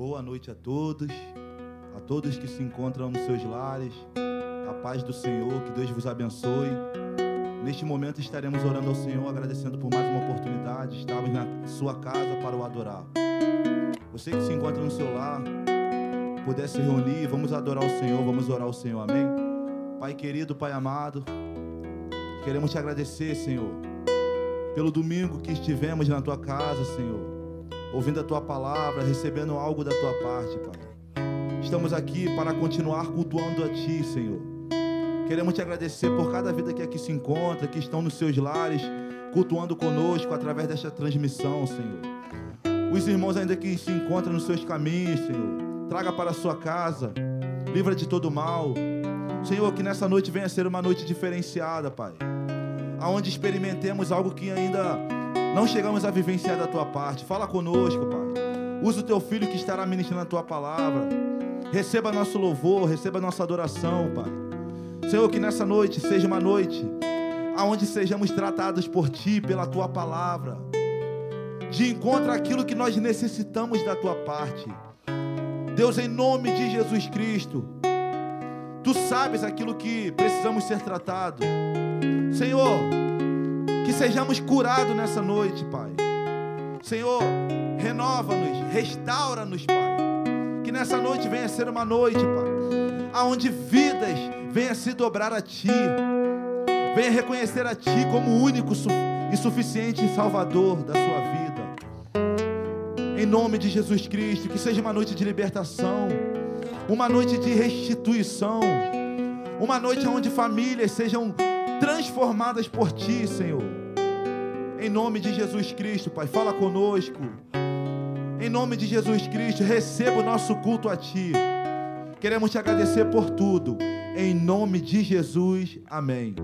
Boa noite a todos, a todos que se encontram nos seus lares. A paz do Senhor, que Deus vos abençoe. Neste momento estaremos orando ao Senhor, agradecendo por mais uma oportunidade. Estamos na sua casa para o adorar. Você que se encontra no seu lar, puder se reunir, vamos adorar o Senhor, vamos orar ao Senhor, amém? Pai querido, Pai amado, queremos te agradecer, Senhor, pelo domingo que estivemos na tua casa, Senhor, ouvindo a tua palavra, recebendo algo da tua parte, Pai. Estamos aqui para continuar cultuando a ti, Senhor. Queremos te agradecer por cada vida que aqui se encontra, que estão nos seus lares, cultuando conosco através desta transmissão, Senhor. Os irmãos ainda que se encontram nos seus caminhos, Senhor, traga para a sua casa, livra de todo mal. Senhor, que nessa noite venha ser uma noite diferenciada, Pai. Aonde experimentemos algo que ainda não chegamos a vivenciar da tua parte. Fala conosco, Pai. Usa o teu filho que estará ministrando a tua palavra. Receba nosso louvor, receba nossa adoração, Pai. Senhor, que nessa noite seja uma noite aonde sejamos tratados por Ti, pela Tua palavra, de encontro àquilo que nós necessitamos da Tua parte. Deus, em nome de Jesus Cristo, Tu sabes aquilo que precisamos ser tratados. Senhor, sejamos curados nessa noite, Pai. Senhor, renova-nos, restaura-nos, Pai. Que nessa noite venha ser uma noite, Pai, aonde vidas venha se dobrar a Ti, venha reconhecer a Ti como único e suficiente Salvador da sua vida. Em nome de Jesus Cristo, que seja uma noite de libertação, uma noite de restituição, uma noite onde famílias sejam transformadas por Ti, Senhor. Em nome de Jesus Cristo, Pai, fala conosco. Em nome de Jesus Cristo, receba o nosso culto a Ti. Queremos te agradecer por tudo. Em nome de Jesus, amém.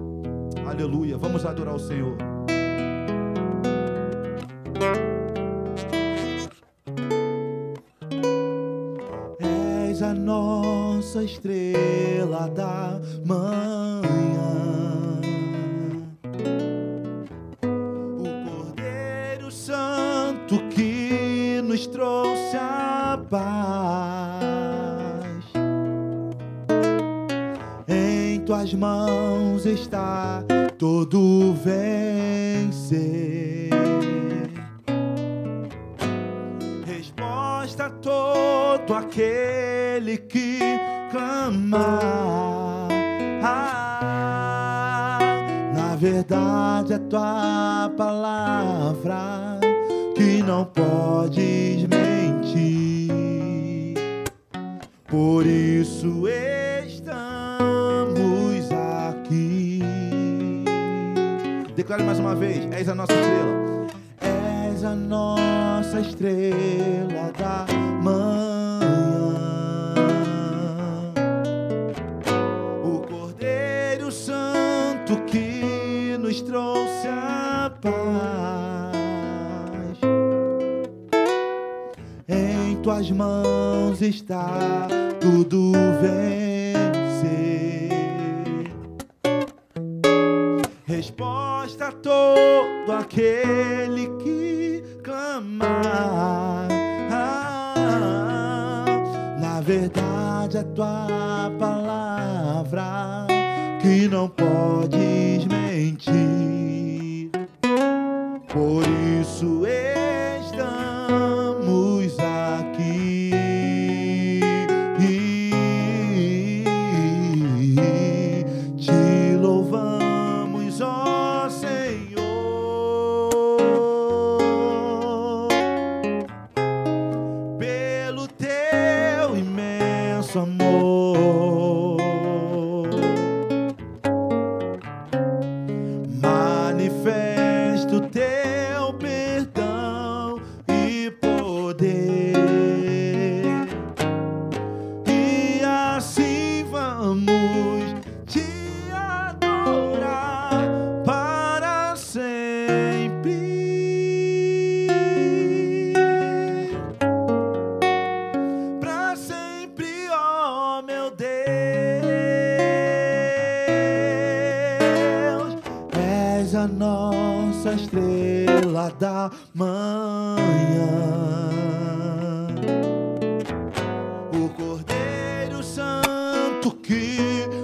Aleluia. Vamos adorar o Senhor. És a nossa estrela da manhã.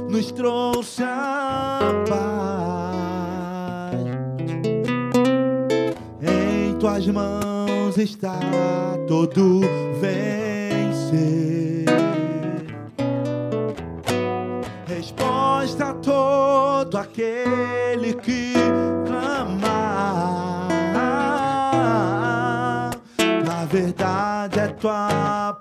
Nos trouxe a paz. Em tuas mãos está todo vencer. Resposta a todo aquele que clamar. Na verdade é tua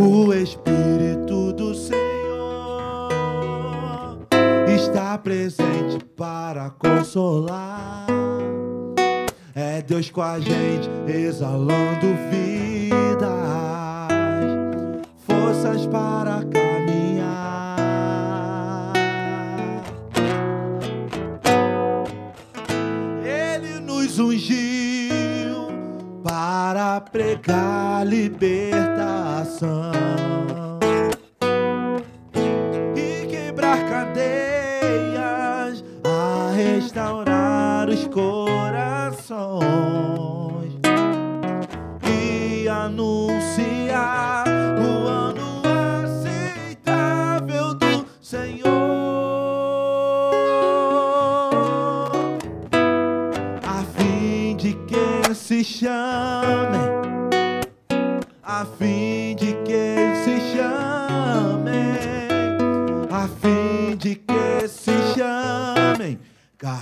O Espírito do Senhor está presente para consolar. É Deus com a gente, exalando vidas, forças para caminhar. Pregar libertação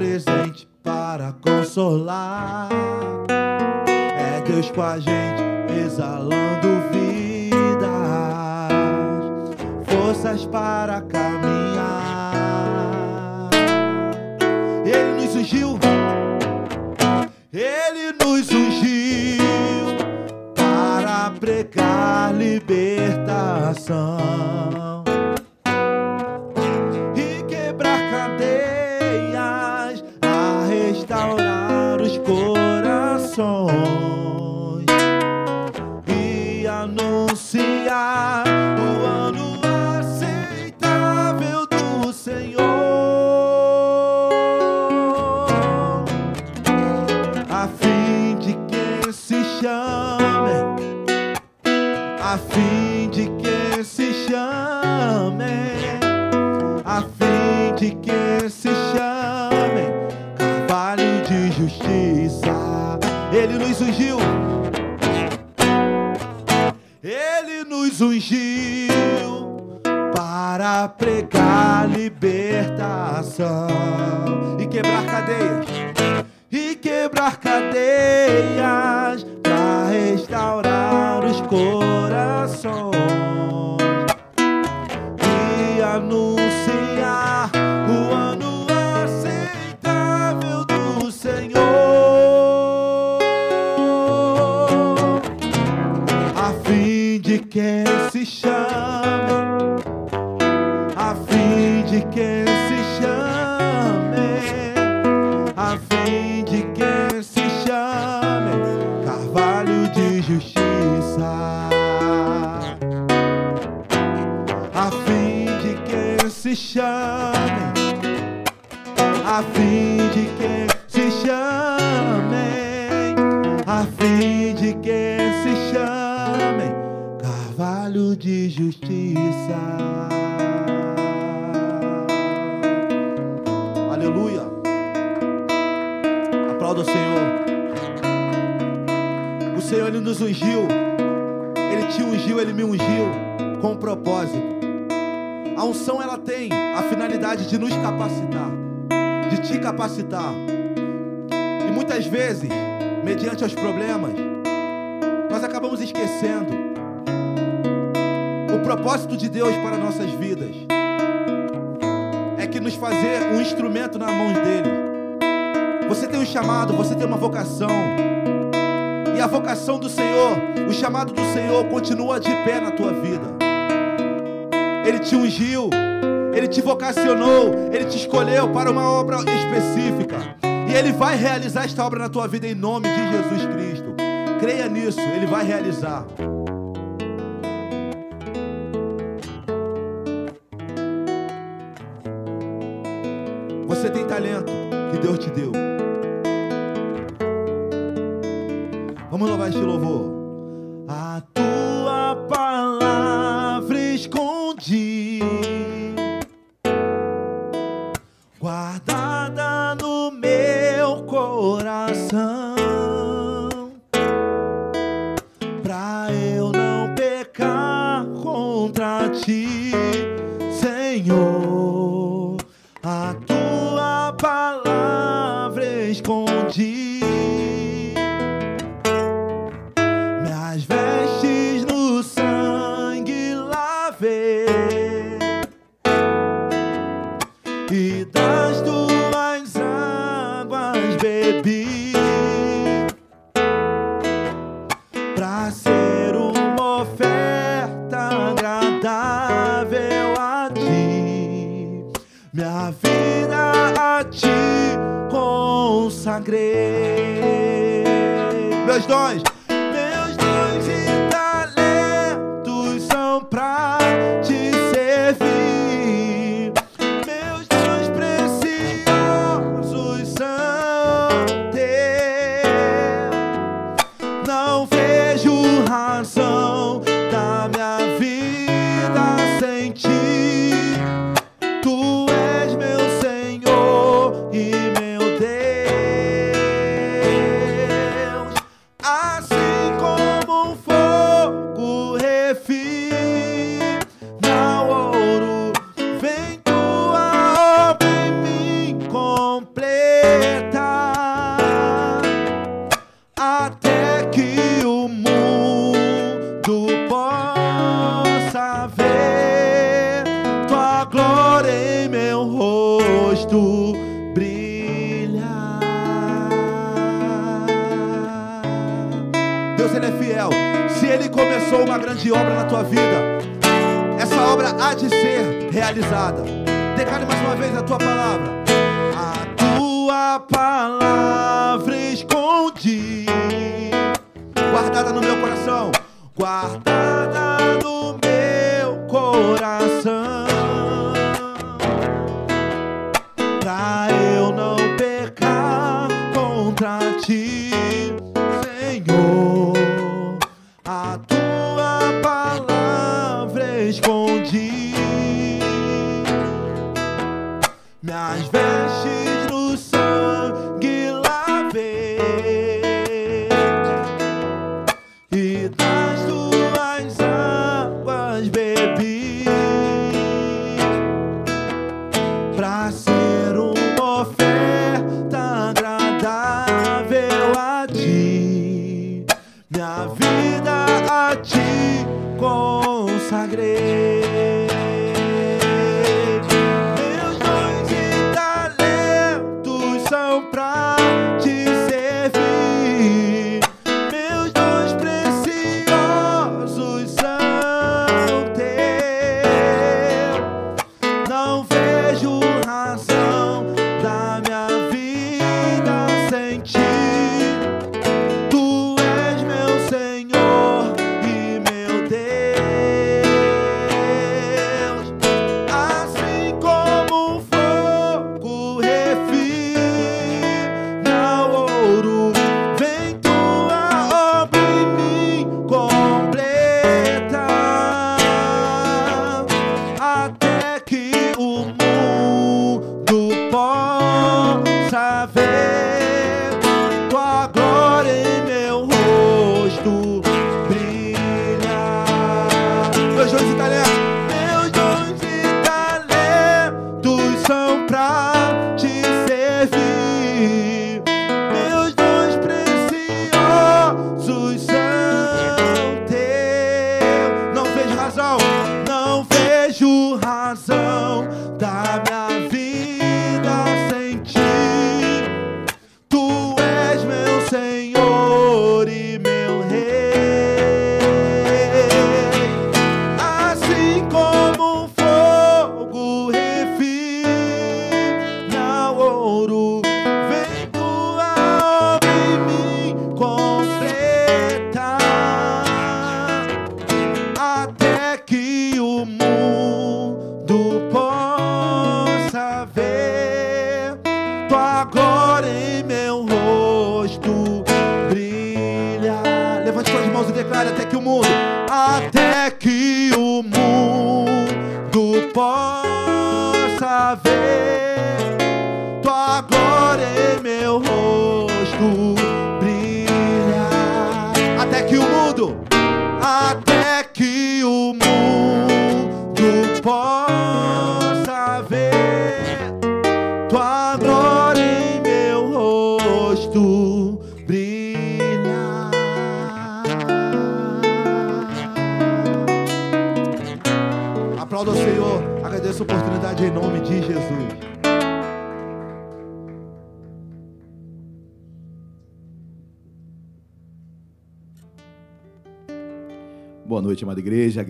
presente para consolar. É Deus com a gente, exalando vidas, forças para caminhar. Ele nos ungiu, Ele nos ungiu para pregar libertação e anunciar. ungiu para pregar libertação e quebrar cadeias e quebrar cadeias chamado do Senhor continua de pé na tua vida. Ele te ungiu, ele te vocacionou, ele te escolheu para uma obra específica. E ele vai realizar esta obra na tua vida em nome de Jesus Cristo. Creia nisso, ele vai realizar. A vida a ti consagrei. Meus dons.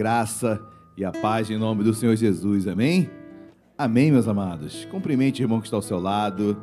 Graça e a paz em nome do Senhor Jesus, amém? Amém, meus amados. Cumprimente o irmão que está ao seu lado,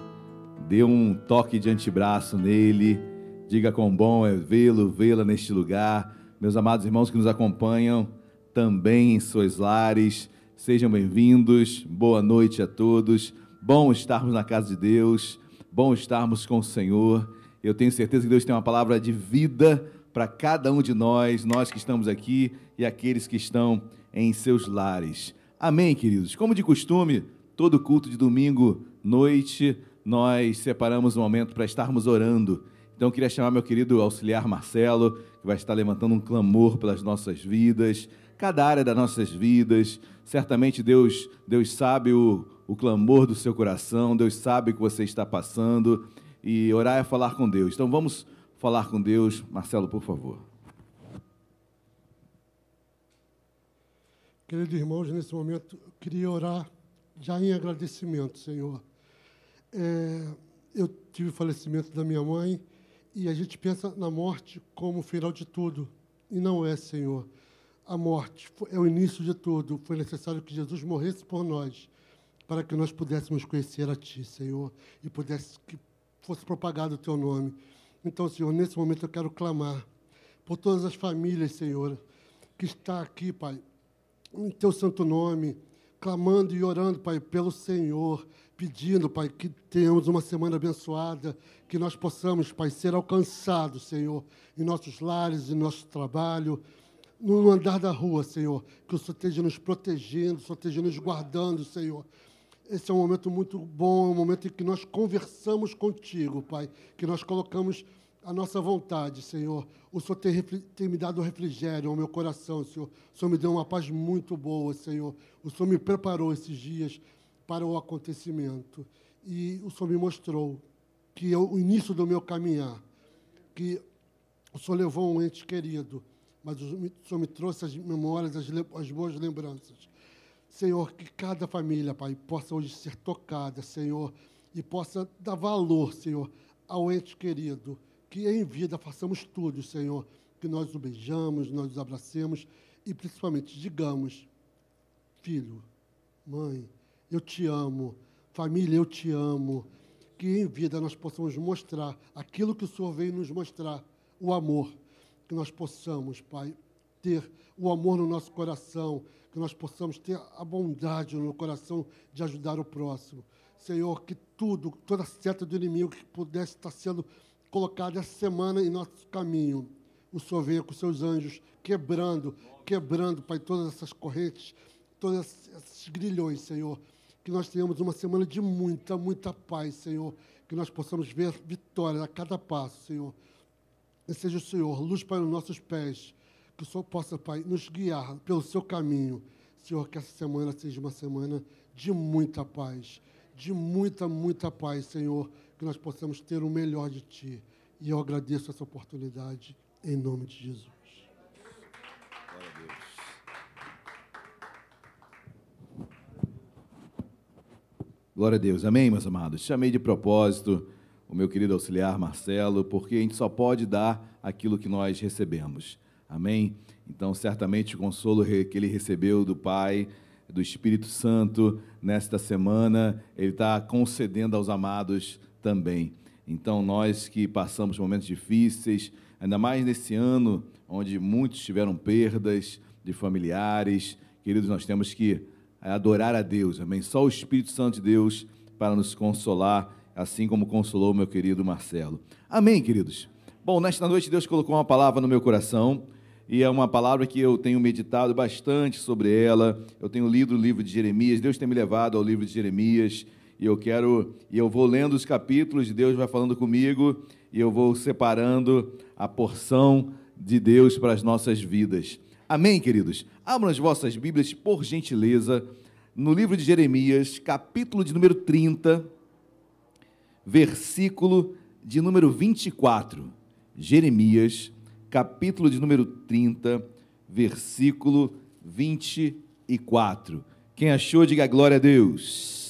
dê um toque de antebraço nele, diga quão bom é vê-lo, vê-la neste lugar. Meus amados irmãos que nos acompanham também em seus lares, sejam bem-vindos, boa noite a todos. Bom estarmos na casa de Deus, bom estarmos com o Senhor. Eu tenho certeza que Deus tem uma palavra de vida para cada um de nós, nós que estamos aqui e aqueles que estão em seus lares. Amém, queridos? Como de costume, todo culto de domingo, noite, nós separamos um momento para estarmos orando. Então, eu queria chamar meu querido auxiliar Marcelo, que vai estar levantando um clamor pelas nossas vidas, cada área das nossas vidas. Certamente Deus, Deus sabe o, o clamor do seu coração, Deus sabe o que você está passando. E orar é falar com Deus. Então, vamos falar com Deus. Marcelo, por favor. Queridos irmãos, nesse momento queria orar já em agradecimento, Senhor. É, eu tive o falecimento da minha mãe e a gente pensa na morte como o final de tudo. E não é, Senhor. A morte é o início de tudo. Foi necessário que Jesus morresse por nós, para que nós pudéssemos conhecer a Ti, Senhor, e pudesse que fosse propagado o Teu nome. Então, Senhor, nesse momento eu quero clamar por todas as famílias, Senhor, que está aqui, Pai, em teu santo nome, clamando e orando, Pai, pelo Senhor, pedindo, Pai, que tenhamos uma semana abençoada, que nós possamos, Pai, ser alcançados, Senhor, em nossos lares, em nosso trabalho, no andar da rua, Senhor, que o Senhor esteja nos protegendo, o Senhor esteja nos guardando, Senhor. Esse é um momento muito bom, é um momento em que nós conversamos contigo, Pai, que nós colocamos a nossa vontade, Senhor. O Senhor tem, tem, me dado refrigério ao meu coração, Senhor. O Senhor me deu uma paz muito boa, Senhor. O Senhor me preparou esses dias para o acontecimento. E o Senhor me mostrou que é o início do meu caminhar, que o Senhor levou um ente querido, mas o Senhor me trouxe as memórias, as, as boas lembranças. Senhor, que cada família, Pai, possa hoje ser tocada, Senhor, e possa dar valor, Senhor, ao ente querido que em vida façamos tudo, Senhor, que nós o beijamos, nós o abracemos e principalmente digamos: Filho, mãe, eu te amo, família, eu te amo. Que em vida nós possamos mostrar aquilo que o Senhor veio nos mostrar, o amor. Que nós possamos, Pai, ter o amor no nosso coração, que nós possamos ter a bondade no coração de ajudar o próximo. Senhor, que tudo, toda seta do inimigo que pudesse estar sendo colocado essa semana em nosso caminho. O Senhor venha com seus anjos quebrando, quebrando, Pai, todas essas correntes, todos esses grilhões, Senhor. Que nós tenhamos uma semana de muita, muita paz, Senhor. Que nós possamos ver vitória a cada passo, Senhor. E seja o Senhor, luz para os nossos pés. Que o Senhor possa, Pai, nos guiar pelo seu caminho. Senhor, que essa semana seja uma semana de muita paz. De muita, muita paz, Senhor que nós possamos ter o melhor de Ti. E eu agradeço essa oportunidade, em nome de Jesus. Glória a Deus. Glória a Deus. Amém, meus amados? Chamei de propósito o meu querido auxiliar Marcelo, porque a gente só pode dar aquilo que nós recebemos. Amém? Então, certamente o consolo que ele recebeu do Pai, do Espírito Santo, nesta semana, ele está concedendo aos amados também. Então, nós que passamos momentos difíceis, ainda mais nesse ano, onde muitos tiveram perdas de familiares, queridos, nós temos que adorar a Deus, amém? Só o Espírito Santo de Deus para nos consolar, assim como consolou meu querido Marcelo. Amém, queridos? Bom, nesta noite Deus colocou uma palavra no meu coração e é uma palavra que eu tenho meditado bastante sobre ela. Eu tenho lido o livro de Jeremias, Deus tem me levado ao livro de Jeremias e eu quero, e eu vou lendo os capítulos, Deus vai falando comigo, e eu vou separando a porção de Deus para as nossas vidas. Amém, queridos? Abram as vossas Bíblias, por gentileza, no livro de Jeremias, capítulo de número 30, versículo de número 24. Jeremias, capítulo de número 30, versículo 24. Quem achou, diga glória a Deus.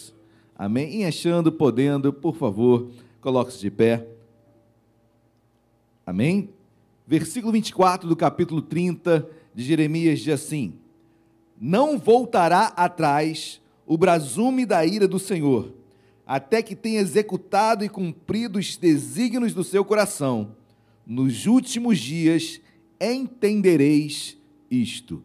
Amém? E achando, podendo, por favor, coloque-se de pé. Amém? Versículo 24 do capítulo 30 de Jeremias diz assim: Não voltará atrás o brasume da ira do Senhor, até que tenha executado e cumprido os desígnios do seu coração. Nos últimos dias entendereis isto.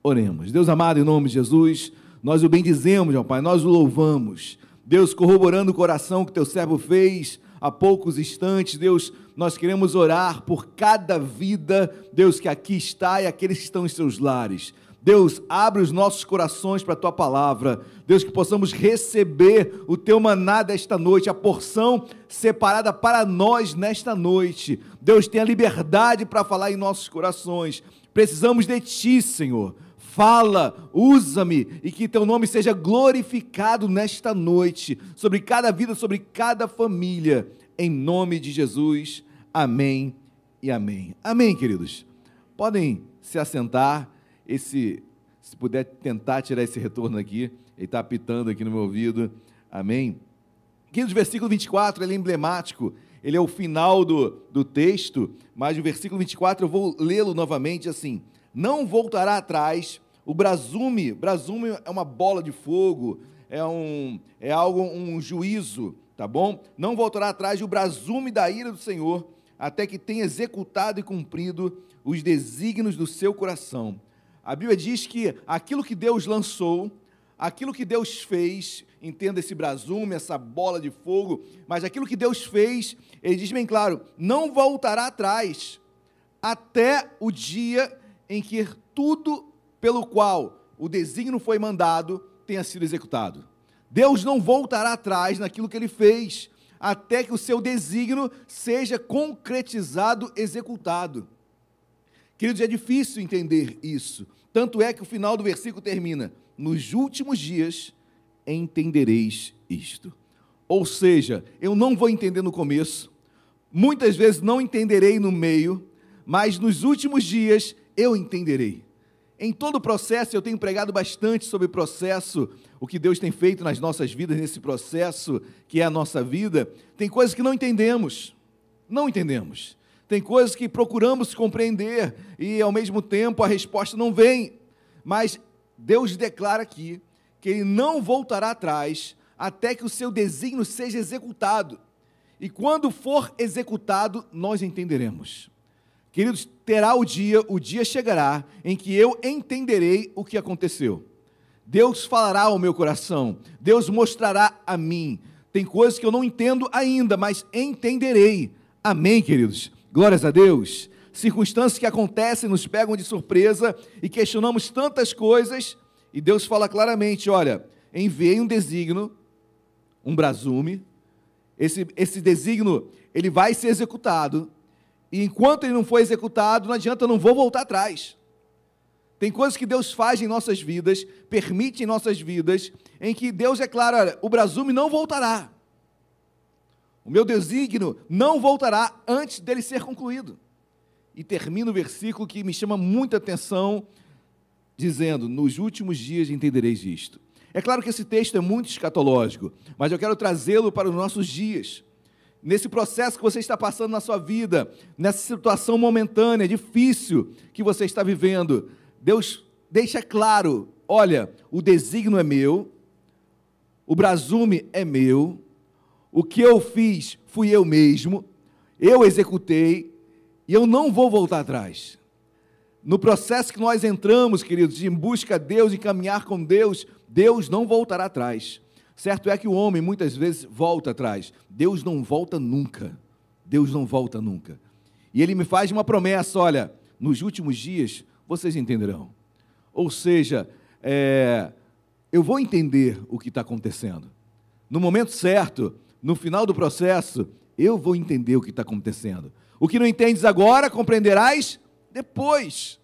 Oremos. Deus amado, em nome de Jesus, nós o bendizemos, meu Pai, nós o louvamos. Deus, corroborando o coração que teu servo fez há poucos instantes, Deus, nós queremos orar por cada vida, Deus, que aqui está e aqueles que estão em seus lares. Deus, abre os nossos corações para a tua palavra. Deus, que possamos receber o teu maná desta noite, a porção separada para nós nesta noite. Deus, tenha liberdade para falar em nossos corações. Precisamos de ti, Senhor fala, usa-me e que teu nome seja glorificado nesta noite, sobre cada vida, sobre cada família, em nome de Jesus. Amém e amém. Amém, queridos. Podem se assentar. Esse, se puder tentar tirar esse retorno aqui, ele está apitando aqui no meu ouvido. Amém. Queridos, versículo 24, ele é emblemático, ele é o final do, do texto, mas o versículo 24 eu vou lê-lo novamente assim: Não voltará atrás o brasume, brasume é uma bola de fogo, é, um, é algo, um juízo, tá bom? Não voltará atrás o brasume da ira do Senhor, até que tenha executado e cumprido os desígnios do seu coração. A Bíblia diz que aquilo que Deus lançou, aquilo que Deus fez, entenda esse brasume, essa bola de fogo, mas aquilo que Deus fez, ele diz bem claro, não voltará atrás até o dia em que tudo pelo qual o desígnio foi mandado tenha sido executado. Deus não voltará atrás naquilo que ele fez, até que o seu desígnio seja concretizado, executado. Queridos, é difícil entender isso. Tanto é que o final do versículo termina: Nos últimos dias entendereis isto. Ou seja, eu não vou entender no começo, muitas vezes não entenderei no meio, mas nos últimos dias eu entenderei. Em todo o processo, eu tenho pregado bastante sobre o processo, o que Deus tem feito nas nossas vidas, nesse processo que é a nossa vida. Tem coisas que não entendemos, não entendemos. Tem coisas que procuramos compreender e, ao mesmo tempo, a resposta não vem. Mas Deus declara aqui que Ele não voltará atrás até que o seu desígnio seja executado. E quando for executado, nós entenderemos. Queridos, terá o dia, o dia chegará em que eu entenderei o que aconteceu. Deus falará ao meu coração, Deus mostrará a mim. Tem coisas que eu não entendo ainda, mas entenderei. Amém, queridos? Glórias a Deus. Circunstâncias que acontecem nos pegam de surpresa e questionamos tantas coisas, e Deus fala claramente: olha, enviei um desígnio, um brasume, esse, esse desígnio ele vai ser executado, e enquanto ele não for executado, não adianta, eu não vou voltar atrás. Tem coisas que Deus faz em nossas vidas, permite em nossas vidas, em que Deus é claro, olha, o brasume não voltará. O meu desígnio não voltará antes dele ser concluído. E termina o versículo que me chama muita atenção, dizendo: Nos últimos dias entendereis isto. É claro que esse texto é muito escatológico, mas eu quero trazê-lo para os nossos dias nesse processo que você está passando na sua vida, nessa situação momentânea, difícil que você está vivendo, Deus deixa claro: olha, o desígnio é meu, o brasume é meu, o que eu fiz fui eu mesmo, eu executei e eu não vou voltar atrás. No processo que nós entramos, queridos, de em busca a Deus e caminhar com Deus, Deus não voltará atrás. Certo é que o homem muitas vezes volta atrás. Deus não volta nunca. Deus não volta nunca. E ele me faz uma promessa: olha, nos últimos dias vocês entenderão. Ou seja, é, eu vou entender o que está acontecendo. No momento certo, no final do processo, eu vou entender o que está acontecendo. O que não entendes agora, compreenderás depois.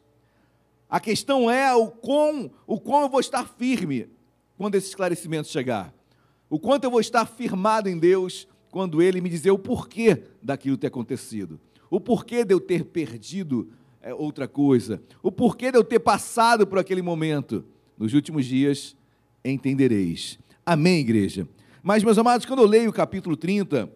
A questão é o quão, o quão eu vou estar firme quando esse esclarecimento chegar o quanto eu vou estar firmado em Deus quando Ele me dizer o porquê daquilo ter acontecido, o porquê de eu ter perdido é, outra coisa, o porquê de eu ter passado por aquele momento. Nos últimos dias entendereis. Amém, igreja? Mas, meus amados, quando eu leio o capítulo 30,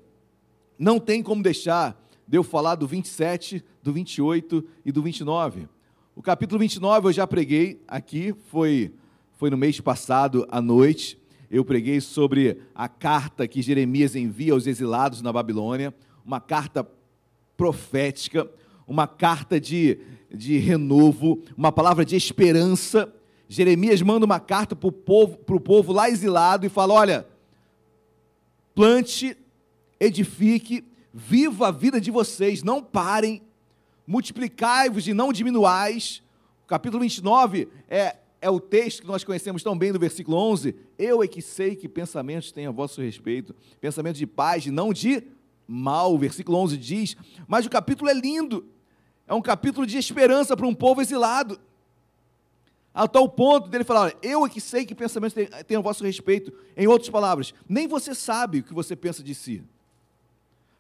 não tem como deixar de eu falar do 27, do 28 e do 29. O capítulo 29 eu já preguei aqui, foi, foi no mês passado à noite eu preguei sobre a carta que Jeremias envia aos exilados na Babilônia, uma carta profética, uma carta de, de renovo, uma palavra de esperança. Jeremias manda uma carta para o povo, povo lá exilado e fala: olha, plante, edifique, viva a vida de vocês, não parem, multiplicai-vos e não diminuais. O capítulo 29 é, é o texto que nós conhecemos tão bem do versículo 11. Eu é que sei que pensamentos têm a vosso respeito, pensamentos de paz e não de mal. O versículo 11 diz, mas o capítulo é lindo. É um capítulo de esperança para um povo exilado. A tal ponto dele falar: eu é que sei que pensamentos têm a vosso respeito. Em outras palavras, nem você sabe o que você pensa de si.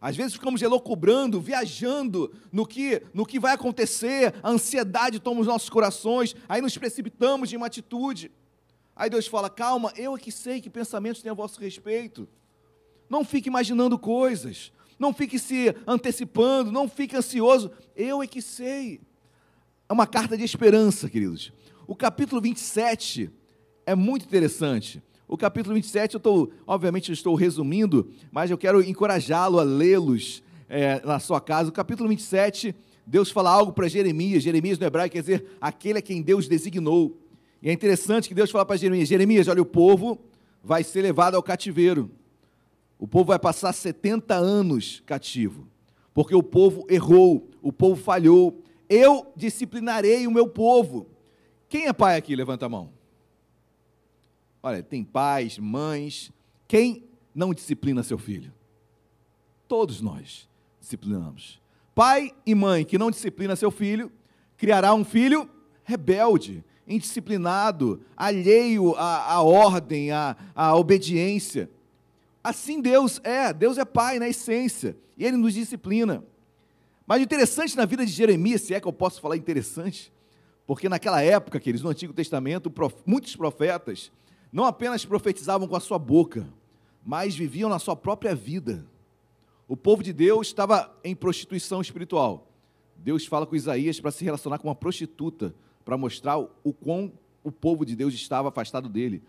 Às vezes ficamos elocubrando, viajando no que, no que vai acontecer, a ansiedade toma os nossos corações, aí nos precipitamos em uma atitude. Aí Deus fala: calma, eu é que sei que pensamentos têm a vosso respeito. Não fique imaginando coisas, não fique se antecipando, não fique ansioso, eu é que sei. É uma carta de esperança, queridos. O capítulo 27 é muito interessante. O capítulo 27, eu estou, obviamente, estou resumindo, mas eu quero encorajá-lo a lê-los é, na sua casa. O capítulo 27 Deus fala algo para Jeremias. Jeremias no hebraico quer dizer aquele a quem Deus designou. E é interessante que Deus fala para Jeremias: Jeremias, olha, o povo vai ser levado ao cativeiro. O povo vai passar 70 anos cativo, porque o povo errou, o povo falhou. Eu disciplinarei o meu povo. Quem é pai aqui? Levanta a mão. Olha, tem pais, mães. Quem não disciplina seu filho? Todos nós disciplinamos. Pai e mãe que não disciplina seu filho, criará um filho rebelde, indisciplinado, alheio à, à ordem, à, à obediência. Assim Deus é, Deus é Pai na essência, e Ele nos disciplina. Mas o interessante na vida de Jeremias, se é que eu posso falar interessante, porque naquela época, queridos, no Antigo Testamento, muitos profetas não apenas profetizavam com a sua boca, mas viviam na sua própria vida. O povo de Deus estava em prostituição espiritual. Deus fala com Isaías para se relacionar com uma prostituta, para mostrar o quão o povo de Deus estava afastado dele.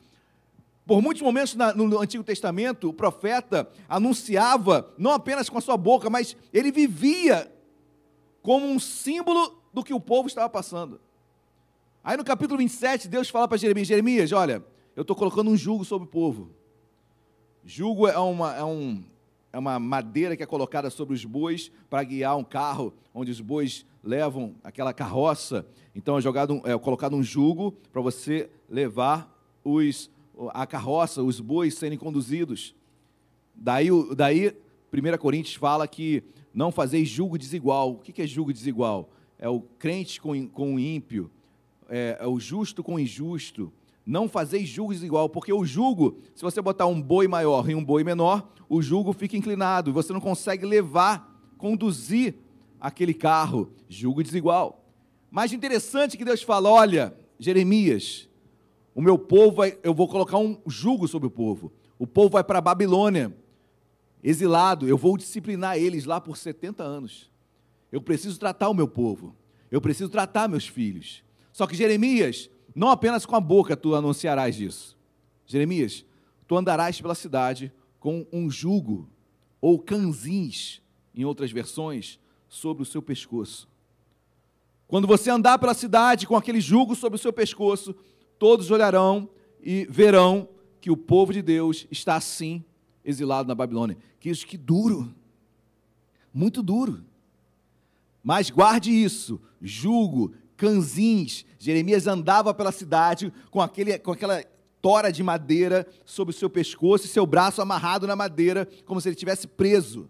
Por muitos momentos no Antigo Testamento, o profeta anunciava, não apenas com a sua boca, mas ele vivia como um símbolo do que o povo estava passando. Aí no capítulo 27, Deus fala para Jeremias: Jeremias, olha, eu estou colocando um jugo sobre o povo. Jugo é, uma, é, um, é uma madeira que é colocada sobre os bois para guiar um carro, onde os bois levam aquela carroça. Então é, jogado, é colocado um jugo para você levar os a carroça, os bois serem conduzidos. Daí, daí 1 Coríntios fala que não fazeis julgo desigual. O que é julgo desigual? É o crente com, com o ímpio, é, é o justo com o injusto. Não fazeis julgo desigual, porque o julgo, se você botar um boi maior e um boi menor, o julgo fica inclinado, você não consegue levar, conduzir aquele carro. Julgo desigual. Mas interessante que Deus fala: olha, Jeremias, o meu povo, vai, eu vou colocar um jugo sobre o povo. O povo vai para a Babilônia, exilado. Eu vou disciplinar eles lá por 70 anos. Eu preciso tratar o meu povo. Eu preciso tratar meus filhos. Só que Jeremias, não apenas com a boca tu anunciarás isso. Jeremias, tu andarás pela cidade com um jugo, ou canzins, em outras versões, sobre o seu pescoço. Quando você andar pela cidade com aquele jugo sobre o seu pescoço, todos olharão e verão que o povo de Deus está assim exilado na Babilônia. Que isso que duro, muito duro. Mas guarde isso, julgo, canzins. Jeremias andava pela cidade com, aquele, com aquela tora de madeira sobre o seu pescoço e seu braço amarrado na madeira, como se ele estivesse preso,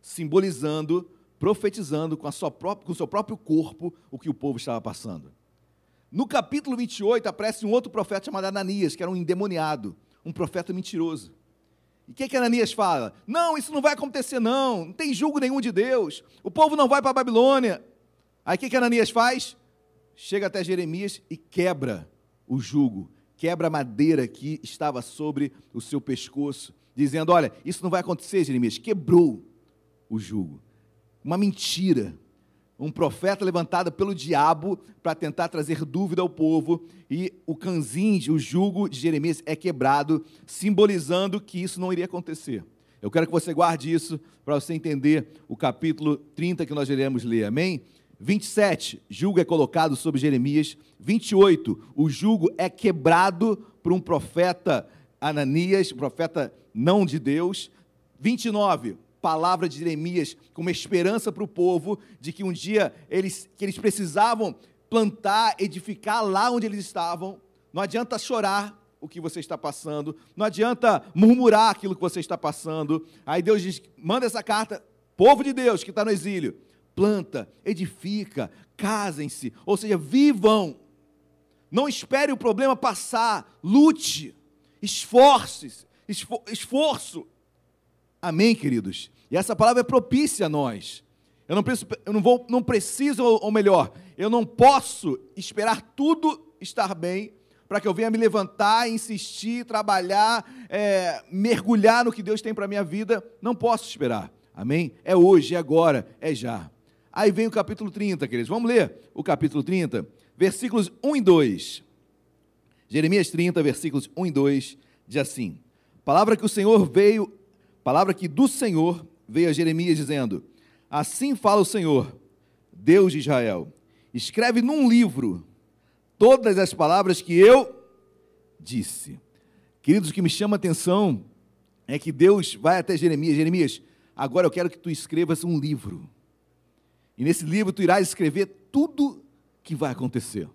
simbolizando, profetizando com, a sua própria, com o seu próprio corpo o que o povo estava passando. No capítulo 28 aparece um outro profeta chamado Ananias, que era um endemoniado, um profeta mentiroso. E o que, que Ananias fala? Não, isso não vai acontecer, não. Não tem julgo nenhum de Deus. O povo não vai para a Babilônia. Aí o que, que Ananias faz? Chega até Jeremias e quebra o jugo, quebra a madeira que estava sobre o seu pescoço, dizendo: Olha, isso não vai acontecer, Jeremias. Quebrou o jugo. Uma mentira um profeta levantado pelo diabo para tentar trazer dúvida ao povo, e o canzim, o jugo de Jeremias é quebrado, simbolizando que isso não iria acontecer. Eu quero que você guarde isso para você entender o capítulo 30 que nós iremos ler, amém? 27, jugo é colocado sobre Jeremias. 28, o jugo é quebrado por um profeta Ananias, profeta não de Deus. 29, palavra de Jeremias como esperança para o povo de que um dia eles, que eles precisavam plantar, edificar lá onde eles estavam. Não adianta chorar o que você está passando, não adianta murmurar aquilo que você está passando. Aí Deus diz: manda essa carta, povo de Deus que está no exílio, planta, edifica, casem-se, ou seja, vivam. Não espere o problema passar, lute, esforce-se, esforço. Amém, queridos? E essa palavra é propícia a nós. Eu não, preciso, eu não, vou, não preciso, ou melhor, eu não posso esperar tudo estar bem para que eu venha me levantar, insistir, trabalhar, é, mergulhar no que Deus tem para a minha vida. Não posso esperar. Amém? É hoje, é agora, é já. Aí vem o capítulo 30, queridos. Vamos ler o capítulo 30, versículos 1 e 2. Jeremias 30, versículos 1 e 2, diz assim: Palavra que o Senhor veio, palavra que do Senhor veio a Jeremias dizendo: Assim fala o Senhor: Deus de Israel, escreve num livro todas as palavras que eu disse. Queridos, o que me chama a atenção é que Deus vai até Jeremias, Jeremias, agora eu quero que tu escrevas um livro. E nesse livro tu irás escrever tudo que vai acontecer.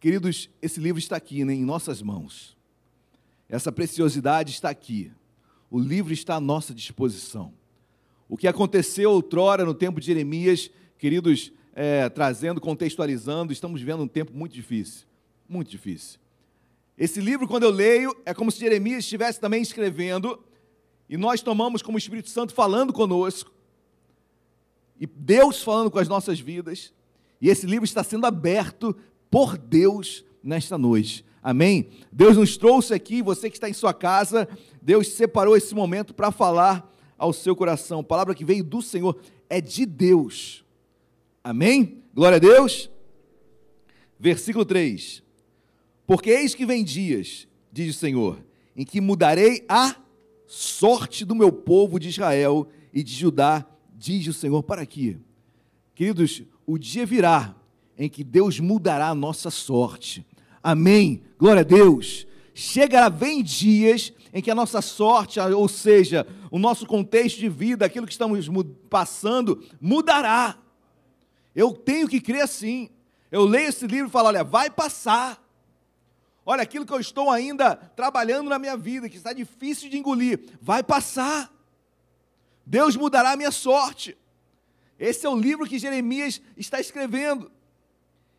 Queridos, esse livro está aqui né, em nossas mãos. Essa preciosidade está aqui. O livro está à nossa disposição. O que aconteceu outrora no tempo de Jeremias, queridos, é, trazendo, contextualizando, estamos vivendo um tempo muito difícil. Muito difícil. Esse livro, quando eu leio, é como se Jeremias estivesse também escrevendo, e nós tomamos como Espírito Santo falando conosco, e Deus falando com as nossas vidas, e esse livro está sendo aberto por Deus nesta noite. Amém? Deus nos trouxe aqui, você que está em sua casa, Deus separou esse momento para falar ao seu coração. A palavra que veio do Senhor é de Deus. Amém? Glória a Deus. Versículo 3. Porque eis que vem dias, diz o Senhor, em que mudarei a sorte do meu povo de Israel e de Judá, diz o Senhor. Para aqui. Queridos, o dia virá em que Deus mudará a nossa sorte. Amém. Glória a Deus. Chegará, vem dias em que a nossa sorte, ou seja, o nosso contexto de vida, aquilo que estamos passando, mudará. Eu tenho que crer assim. Eu leio esse livro e falo: olha, vai passar. Olha, aquilo que eu estou ainda trabalhando na minha vida, que está difícil de engolir, vai passar. Deus mudará a minha sorte. Esse é o livro que Jeremias está escrevendo.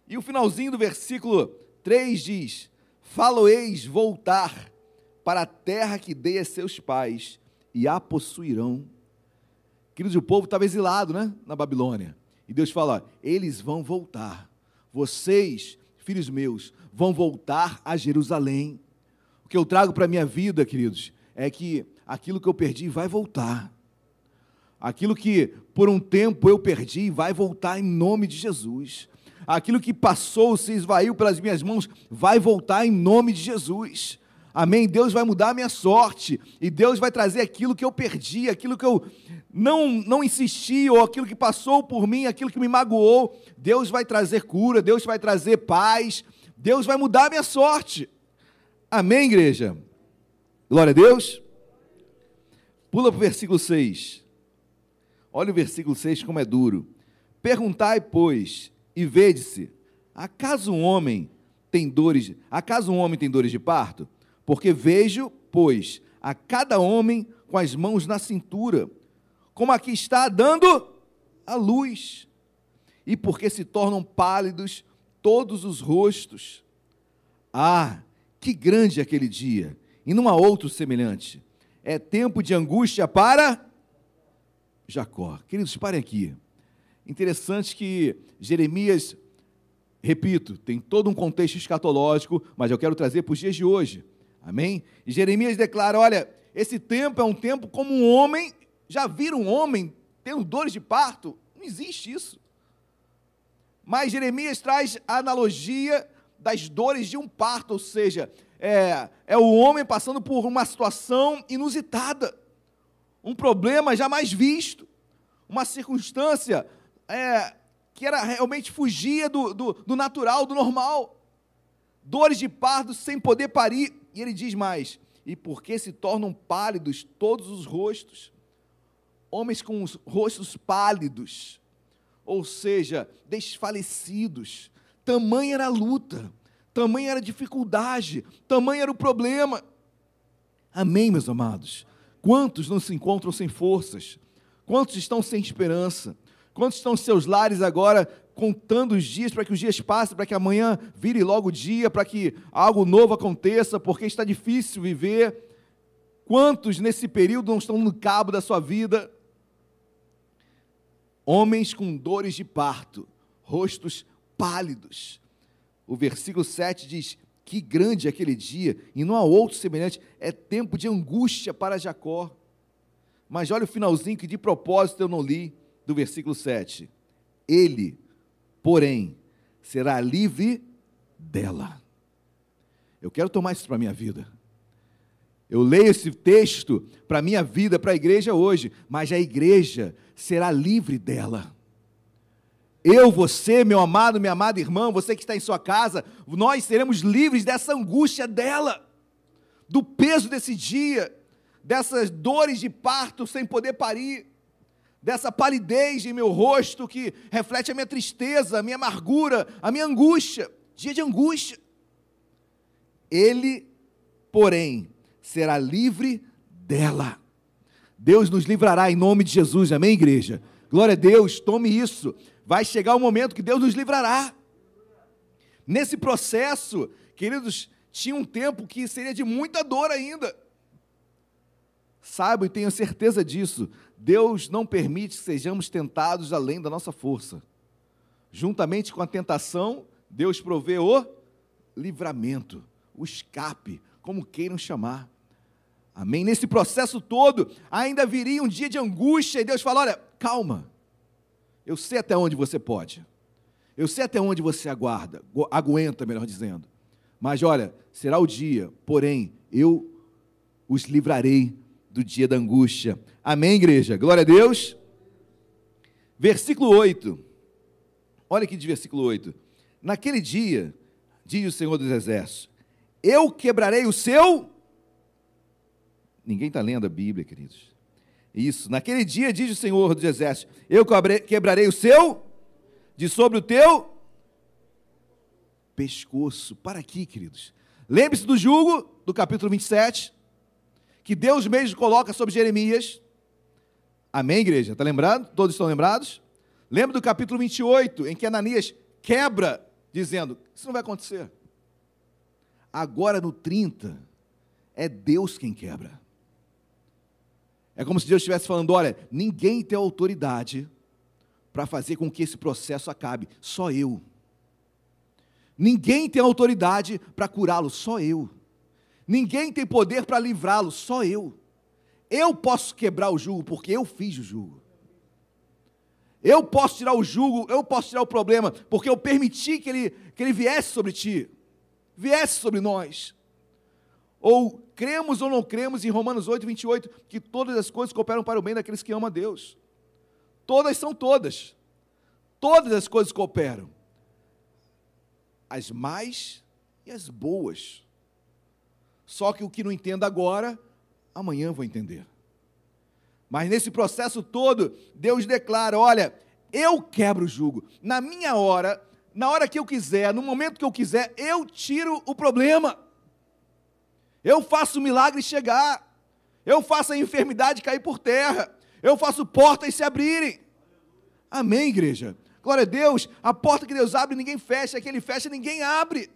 E o finalzinho do versículo 3 diz: Faloeis voltar para a terra que dei a seus pais, e a possuirão. Queridos, o povo estava exilado, né? Na Babilônia. E Deus fala: eles vão voltar. Vocês, filhos meus, vão voltar a Jerusalém. O que eu trago para a minha vida, queridos, é que aquilo que eu perdi vai voltar. Aquilo que por um tempo eu perdi vai voltar em nome de Jesus aquilo que passou, se esvaiu pelas minhas mãos, vai voltar em nome de Jesus. Amém? Deus vai mudar a minha sorte e Deus vai trazer aquilo que eu perdi, aquilo que eu não, não insisti, ou aquilo que passou por mim, aquilo que me magoou. Deus vai trazer cura, Deus vai trazer paz, Deus vai mudar a minha sorte. Amém, igreja? Glória a Deus. Pula para o versículo 6. Olha o versículo 6 como é duro. Perguntai, pois, e vede-se, acaso um homem tem dores, acaso um homem tem dores de parto? Porque vejo, pois, a cada homem com as mãos na cintura, como aqui está dando a luz, e porque se tornam pálidos todos os rostos. Ah, que grande é aquele dia, e não há outro semelhante. É tempo de angústia para Jacó. Queridos, parem aqui. Interessante que Jeremias, repito, tem todo um contexto escatológico, mas eu quero trazer para os dias de hoje. Amém? E Jeremias declara: olha, esse tempo é um tempo como um homem. Já viram um homem tendo dores de parto? Não existe isso. Mas Jeremias traz a analogia das dores de um parto, ou seja, é, é o homem passando por uma situação inusitada, um problema jamais visto, uma circunstância é, que era realmente fugia do, do, do natural, do normal. Dores de parto sem poder parir. E ele diz mais: e porque se tornam pálidos todos os rostos, homens com os rostos pálidos, ou seja, desfalecidos. Tamanha era a luta, tamanha era a dificuldade, tamanho era o problema. Amém, meus amados? Quantos não se encontram sem forças? Quantos estão sem esperança? Quantos estão em seus lares agora contando os dias para que os dias passem, para que amanhã vire logo o dia, para que algo novo aconteça, porque está difícil viver? Quantos nesse período não estão no cabo da sua vida? Homens com dores de parto, rostos pálidos. O versículo 7 diz: Que grande é aquele dia, e não há outro semelhante, é tempo de angústia para Jacó. Mas olha o finalzinho que de propósito eu não li do versículo 7. Ele, porém, será livre dela. Eu quero tomar isso para a minha vida. Eu leio esse texto para a minha vida, para a igreja hoje, mas a igreja será livre dela. Eu, você, meu amado, minha amada irmã, você que está em sua casa, nós seremos livres dessa angústia dela, do peso desse dia, dessas dores de parto sem poder parir, dessa palidez em meu rosto que reflete a minha tristeza, a minha amargura, a minha angústia, dia de angústia. Ele, porém, será livre dela. Deus nos livrará em nome de Jesus, amém, igreja? Glória a Deus, tome isso. Vai chegar o momento que Deus nos livrará. Nesse processo, queridos, tinha um tempo que seria de muita dor ainda. Saiba e tenha certeza disso. Deus não permite que sejamos tentados além da nossa força. Juntamente com a tentação, Deus provê o livramento, o escape, como queiram chamar. Amém? Nesse processo todo, ainda viria um dia de angústia e Deus fala: olha, calma, eu sei até onde você pode, eu sei até onde você aguarda, aguenta, melhor dizendo. Mas olha, será o dia, porém, eu os livrarei do dia da angústia. Amém, igreja? Glória a Deus. Versículo 8. Olha aqui de versículo 8. Naquele dia, diz o Senhor dos Exércitos: Eu quebrarei o seu Ninguém está lendo a Bíblia, queridos. Isso. Naquele dia, diz o Senhor dos Exércitos: Eu quebrarei o seu, de sobre o teu pescoço. Para aqui, queridos. Lembre-se do jugo, do capítulo 27, que Deus mesmo coloca sobre Jeremias. Amém, igreja? Está lembrado? Todos estão lembrados? Lembra do capítulo 28, em que Ananias quebra, dizendo: Isso não vai acontecer. Agora no 30, é Deus quem quebra. É como se Deus estivesse falando: olha, ninguém tem autoridade para fazer com que esse processo acabe, só eu. Ninguém tem autoridade para curá-lo, só eu. Ninguém tem poder para livrá-lo, só eu. Eu posso quebrar o jugo porque eu fiz o jugo. Eu posso tirar o jugo, eu posso tirar o problema, porque eu permiti que ele, que ele viesse sobre ti, viesse sobre nós. Ou cremos ou não cremos em Romanos 8, 28, que todas as coisas cooperam para o bem daqueles que amam a Deus. Todas são todas. Todas as coisas cooperam. As mais e as boas. Só que o que não entendo agora, amanhã vou entender. Mas nesse processo todo, Deus declara: olha, eu quebro o jugo. Na minha hora, na hora que eu quiser, no momento que eu quiser, eu tiro o problema. Eu faço o milagre chegar. Eu faço a enfermidade cair por terra. Eu faço portas se abrirem. Amém, igreja? Glória a Deus. A porta que Deus abre, ninguém fecha. A que Ele fecha, ninguém abre.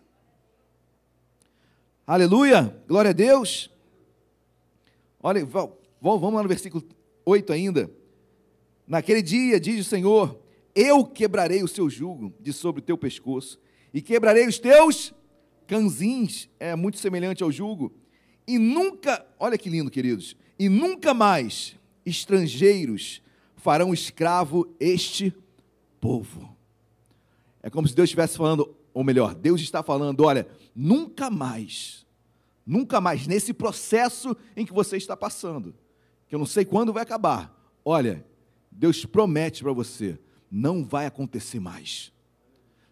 Aleluia. Glória a Deus. Olha, vamos lá no versículo 8 ainda. Naquele dia, diz o Senhor: Eu quebrarei o seu jugo de sobre o teu pescoço, e quebrarei os teus Canzins é muito semelhante ao jugo. E nunca, olha que lindo, queridos, e nunca mais estrangeiros farão escravo este povo. É como se Deus estivesse falando, ou melhor, Deus está falando, olha, nunca mais, nunca mais, nesse processo em que você está passando, que eu não sei quando vai acabar, olha, Deus promete para você, não vai acontecer mais.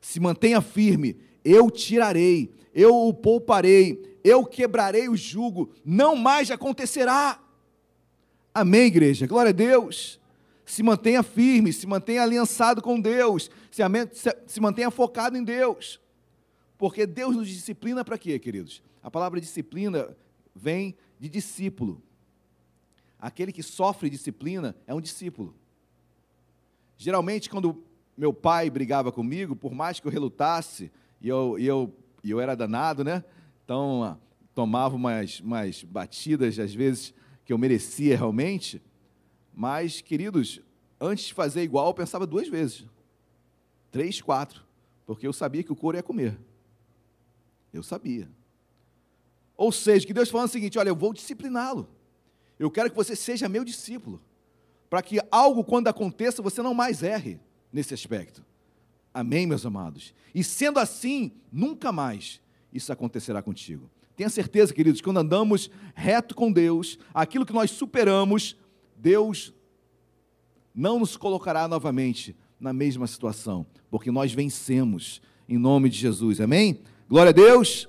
Se mantenha firme, eu tirarei, eu o pouparei, eu quebrarei o jugo, não mais acontecerá. Amém, igreja? Glória a Deus. Se mantenha firme, se mantenha aliançado com Deus, se, se mantenha focado em Deus. Porque Deus nos disciplina para quê, queridos? A palavra disciplina vem de discípulo. Aquele que sofre disciplina é um discípulo. Geralmente, quando meu pai brigava comigo, por mais que eu relutasse, e eu, e eu, e eu era danado, né? Então, tomava umas, umas batidas, às vezes, que eu merecia realmente. Mas, queridos, antes de fazer igual, eu pensava duas vezes. Três, quatro. Porque eu sabia que o couro ia comer. Eu sabia. Ou seja, que Deus falando o seguinte: olha, eu vou discipliná-lo. Eu quero que você seja meu discípulo. Para que algo, quando aconteça, você não mais erre nesse aspecto. Amém, meus amados? E sendo assim, nunca mais isso acontecerá contigo. Tenha certeza, queridos, quando andamos reto com Deus, aquilo que nós superamos, Deus não nos colocará novamente na mesma situação, porque nós vencemos em nome de Jesus. Amém? Glória a Deus.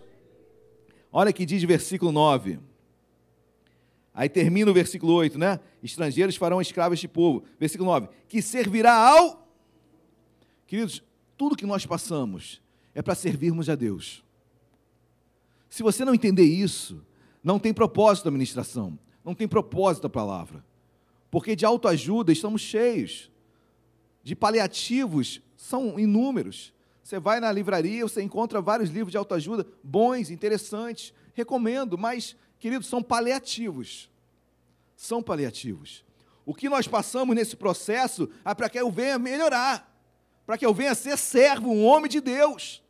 Olha que diz versículo 9. Aí termina o versículo 8, né? Estrangeiros farão escravos de povo. Versículo 9. Que servirá ao. Queridos, tudo que nós passamos é para servirmos a Deus. Se você não entender isso, não tem propósito a ministração, não tem propósito a palavra. Porque de autoajuda estamos cheios, de paliativos são inúmeros. Você vai na livraria, você encontra vários livros de autoajuda, bons, interessantes, recomendo, mas, queridos, são paliativos. São paliativos. O que nós passamos nesse processo é para que eu venha melhorar, para que eu venha ser servo, um homem de Deus.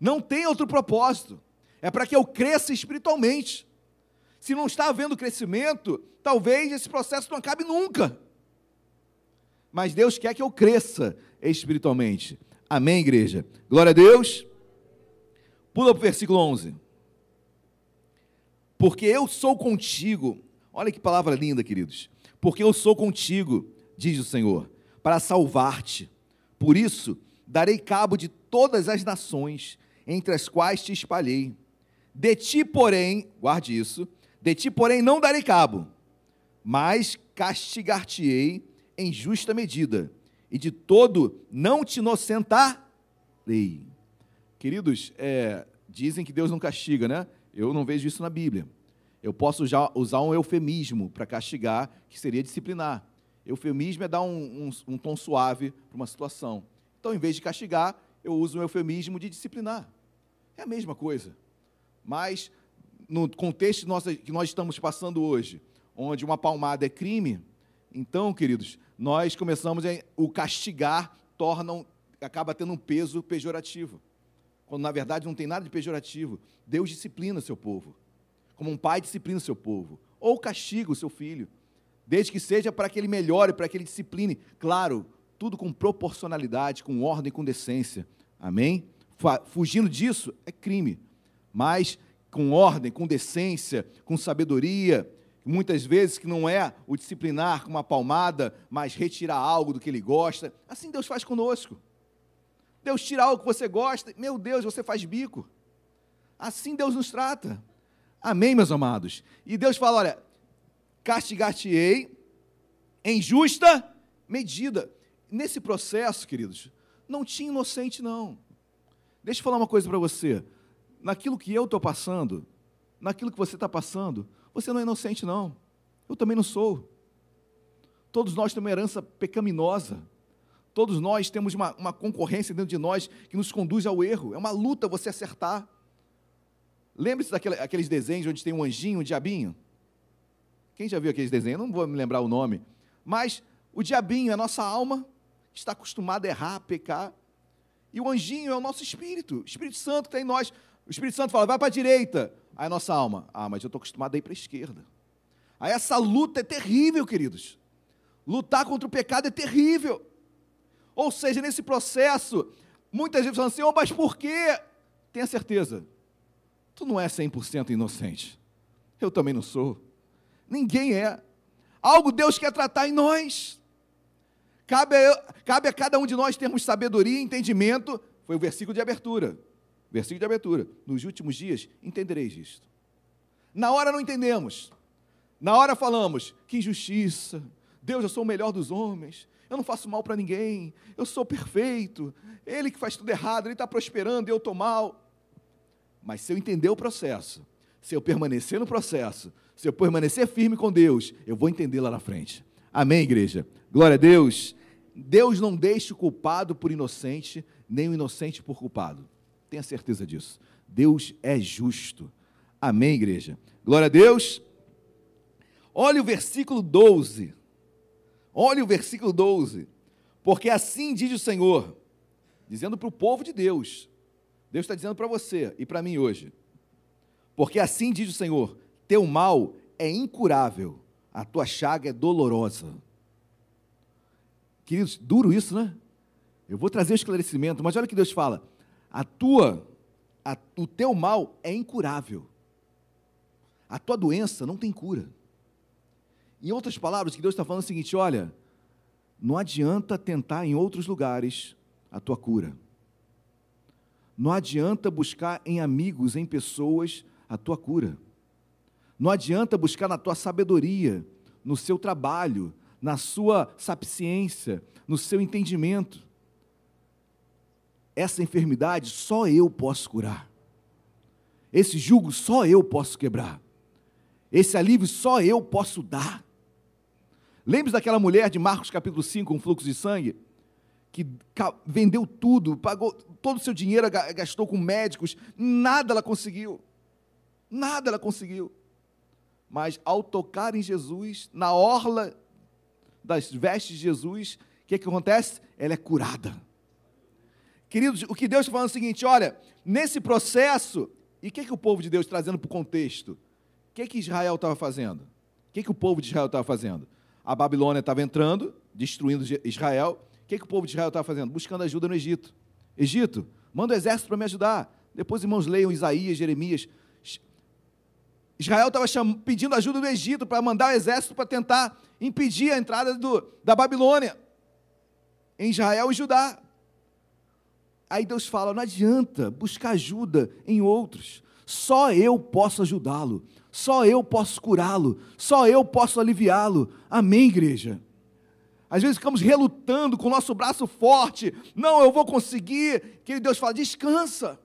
Não tem outro propósito. É para que eu cresça espiritualmente. Se não está havendo crescimento, talvez esse processo não acabe nunca. Mas Deus quer que eu cresça espiritualmente. Amém, igreja? Glória a Deus. Pula para o versículo 11. Porque eu sou contigo. Olha que palavra linda, queridos. Porque eu sou contigo, diz o Senhor, para salvar-te. Por isso, darei cabo de todas as nações entre as quais te espalhei. De ti, porém, guarde isso, de ti, porém, não darei cabo, mas castigar-te-ei em justa medida, e de todo não te inocentarei. Queridos, é, dizem que Deus não castiga, né? Eu não vejo isso na Bíblia. Eu posso usar um eufemismo para castigar, que seria disciplinar. Eufemismo é dar um, um, um tom suave para uma situação. Então, em vez de castigar, eu uso um eufemismo de disciplinar. É a mesma coisa. Mas, no contexto que nós estamos passando hoje, onde uma palmada é crime, então, queridos, nós começamos a o castigar torna acaba tendo um peso pejorativo. Quando na verdade não tem nada de pejorativo. Deus disciplina seu povo. Como um pai disciplina seu povo, ou castiga o seu filho, desde que seja para que ele melhore, para que ele discipline. Claro, tudo com proporcionalidade, com ordem, com decência. Amém? Fugindo disso é crime, mas com ordem, com decência, com sabedoria, muitas vezes que não é o disciplinar com uma palmada, mas retirar algo do que ele gosta. Assim Deus faz conosco. Deus tira algo que você gosta, meu Deus, você faz bico. Assim Deus nos trata. Amém, meus amados? E Deus fala: olha, castigar-te-ei em justa medida. Nesse processo, queridos, não tinha inocente, não. Deixa eu falar uma coisa para você. Naquilo que eu estou passando, naquilo que você está passando, você não é inocente, não. Eu também não sou. Todos nós temos uma herança pecaminosa. Todos nós temos uma, uma concorrência dentro de nós que nos conduz ao erro. É uma luta você acertar. Lembre-se daqueles desenhos onde tem um anjinho, um diabinho. Quem já viu aqueles desenhos? Não vou me lembrar o nome. Mas o diabinho é a nossa alma, que está acostumada a errar, a pecar. E o anjinho é o nosso espírito, o Espírito Santo está em nós. O Espírito Santo fala, vai para a direita. Aí a nossa alma, ah, mas eu estou acostumado a ir para a esquerda. Aí essa luta é terrível, queridos. Lutar contra o pecado é terrível. Ou seja, nesse processo, muitas vezes falam assim, oh, mas por quê? Tenha certeza, tu não é 100% inocente. Eu também não sou. Ninguém é. Algo Deus quer tratar em nós. Cabe a, cabe a cada um de nós termos sabedoria e entendimento. Foi o versículo de abertura. Versículo de abertura. Nos últimos dias entendereis isto. Na hora não entendemos. Na hora falamos, que injustiça. Deus, eu sou o melhor dos homens. Eu não faço mal para ninguém. Eu sou perfeito. Ele que faz tudo errado, ele está prosperando eu estou mal. Mas se eu entender o processo, se eu permanecer no processo, se eu permanecer firme com Deus, eu vou entender lá na frente. Amém, igreja? Glória a Deus. Deus não deixa o culpado por inocente, nem o inocente por culpado. Tenha certeza disso. Deus é justo. Amém, igreja? Glória a Deus. Olha o versículo 12. Olha o versículo 12. Porque assim diz o Senhor, dizendo para o povo de Deus. Deus está dizendo para você e para mim hoje. Porque assim diz o Senhor: teu mal é incurável, a tua chaga é dolorosa. Queridos, duro isso, né? Eu vou trazer o esclarecimento, mas olha o que Deus fala: a tua, a, o teu mal é incurável. A tua doença não tem cura. Em outras palavras, que Deus está falando é o seguinte: olha, não adianta tentar em outros lugares a tua cura. Não adianta buscar em amigos, em pessoas, a tua cura. Não adianta buscar na tua sabedoria, no seu trabalho, na sua sapiência, no seu entendimento. Essa enfermidade só eu posso curar. Esse jugo só eu posso quebrar. Esse alívio só eu posso dar. Lembre-se daquela mulher de Marcos capítulo 5, com um fluxo de sangue, que vendeu tudo, pagou todo o seu dinheiro, gastou com médicos, nada ela conseguiu. Nada ela conseguiu. Mas ao tocar em Jesus, na orla das vestes de Jesus, o que, que acontece? Ela é curada. Queridos, o que Deus está falando é o seguinte: olha, nesse processo, e o que, que o povo de Deus trazendo para o contexto? O que, que Israel estava fazendo? O que, que o povo de Israel estava fazendo? A Babilônia estava entrando, destruindo Israel. O que, que o povo de Israel estava fazendo? Buscando ajuda no Egito. Egito, manda o um exército para me ajudar. Depois, irmãos, leiam Isaías, Jeremias. Israel estava pedindo ajuda do Egito para mandar o exército para tentar impedir a entrada do, da Babilônia em Israel e Judá. Aí Deus fala: não adianta buscar ajuda em outros, só eu posso ajudá-lo, só eu posso curá-lo, só eu posso aliviá-lo. Amém, igreja? Às vezes ficamos relutando com o nosso braço forte. Não, eu vou conseguir. Que Deus fala: descansa.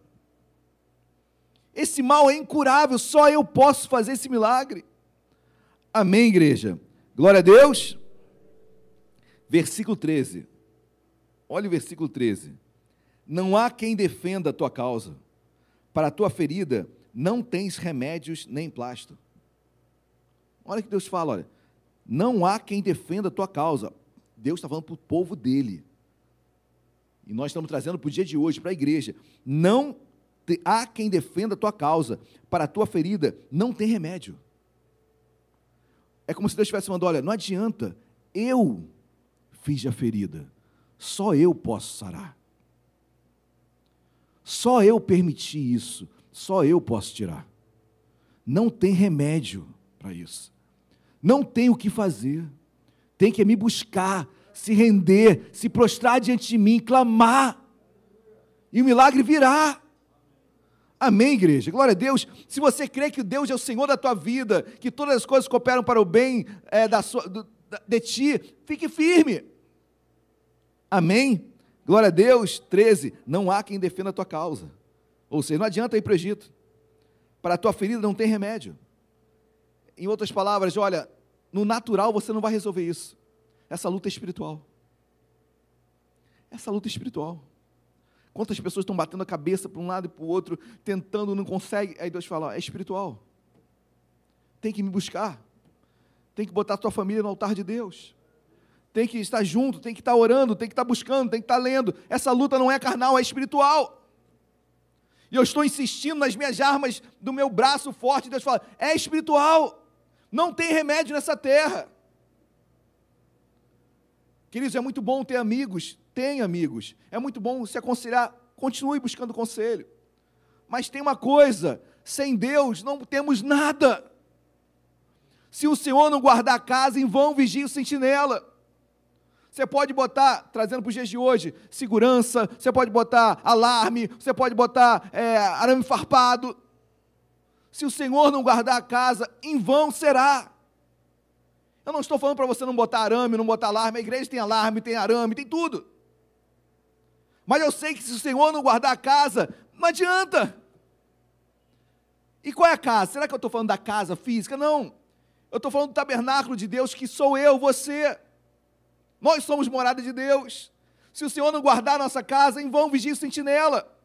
Esse mal é incurável, só eu posso fazer esse milagre. Amém, igreja? Glória a Deus. Versículo 13. Olha o versículo 13. Não há quem defenda a tua causa. Para a tua ferida não tens remédios nem plasto. Olha que Deus fala, olha. Não há quem defenda a tua causa. Deus está falando para o povo dele. E nós estamos trazendo para o dia de hoje, para a igreja. Não há quem defenda a tua causa. Para a tua ferida não tem remédio. É como se Deus estivesse falando: olha, não adianta, eu fiz a ferida, só eu posso sarar. Só eu permiti isso, só eu posso tirar. Não tem remédio para isso. Não tem o que fazer tem que me buscar, se render, se prostrar diante de mim, clamar, e o milagre virá. Amém, igreja? Glória a Deus. Se você crê que Deus é o Senhor da tua vida, que todas as coisas cooperam para o bem é, da sua, do, de ti, fique firme. Amém? Glória a Deus. 13. Não há quem defenda a tua causa. Ou seja, não adianta ir para o Egito. Para a tua ferida não tem remédio. Em outras palavras, olha, no natural você não vai resolver isso. Essa luta é espiritual. Essa luta é espiritual. Quantas pessoas estão batendo a cabeça para um lado e para o outro, tentando, não consegue. Aí Deus fala: é espiritual. Tem que me buscar. Tem que botar a tua família no altar de Deus. Tem que estar junto, tem que estar orando, tem que estar buscando, tem que estar lendo. Essa luta não é carnal, é espiritual. E eu estou insistindo nas minhas armas do meu braço forte. Deus fala: é espiritual. Não tem remédio nessa terra. Queridos, é muito bom ter amigos, tem amigos. É muito bom se aconselhar, continue buscando conselho. Mas tem uma coisa: sem Deus não temos nada. Se o Senhor não guardar a casa, em vão vigia o sentinela. Você pode botar, trazendo para os dias de hoje, segurança, você pode botar alarme, você pode botar é, arame farpado. Se o Senhor não guardar a casa, em vão será. Eu não estou falando para você não botar arame, não botar alarme. A igreja tem alarme, tem arame, tem tudo. Mas eu sei que se o Senhor não guardar a casa, não adianta. E qual é a casa? Será que eu estou falando da casa física? Não. Eu estou falando do tabernáculo de Deus, que sou eu, você. Nós somos morada de Deus. Se o Senhor não guardar a nossa casa, em vão vigia o sentinela.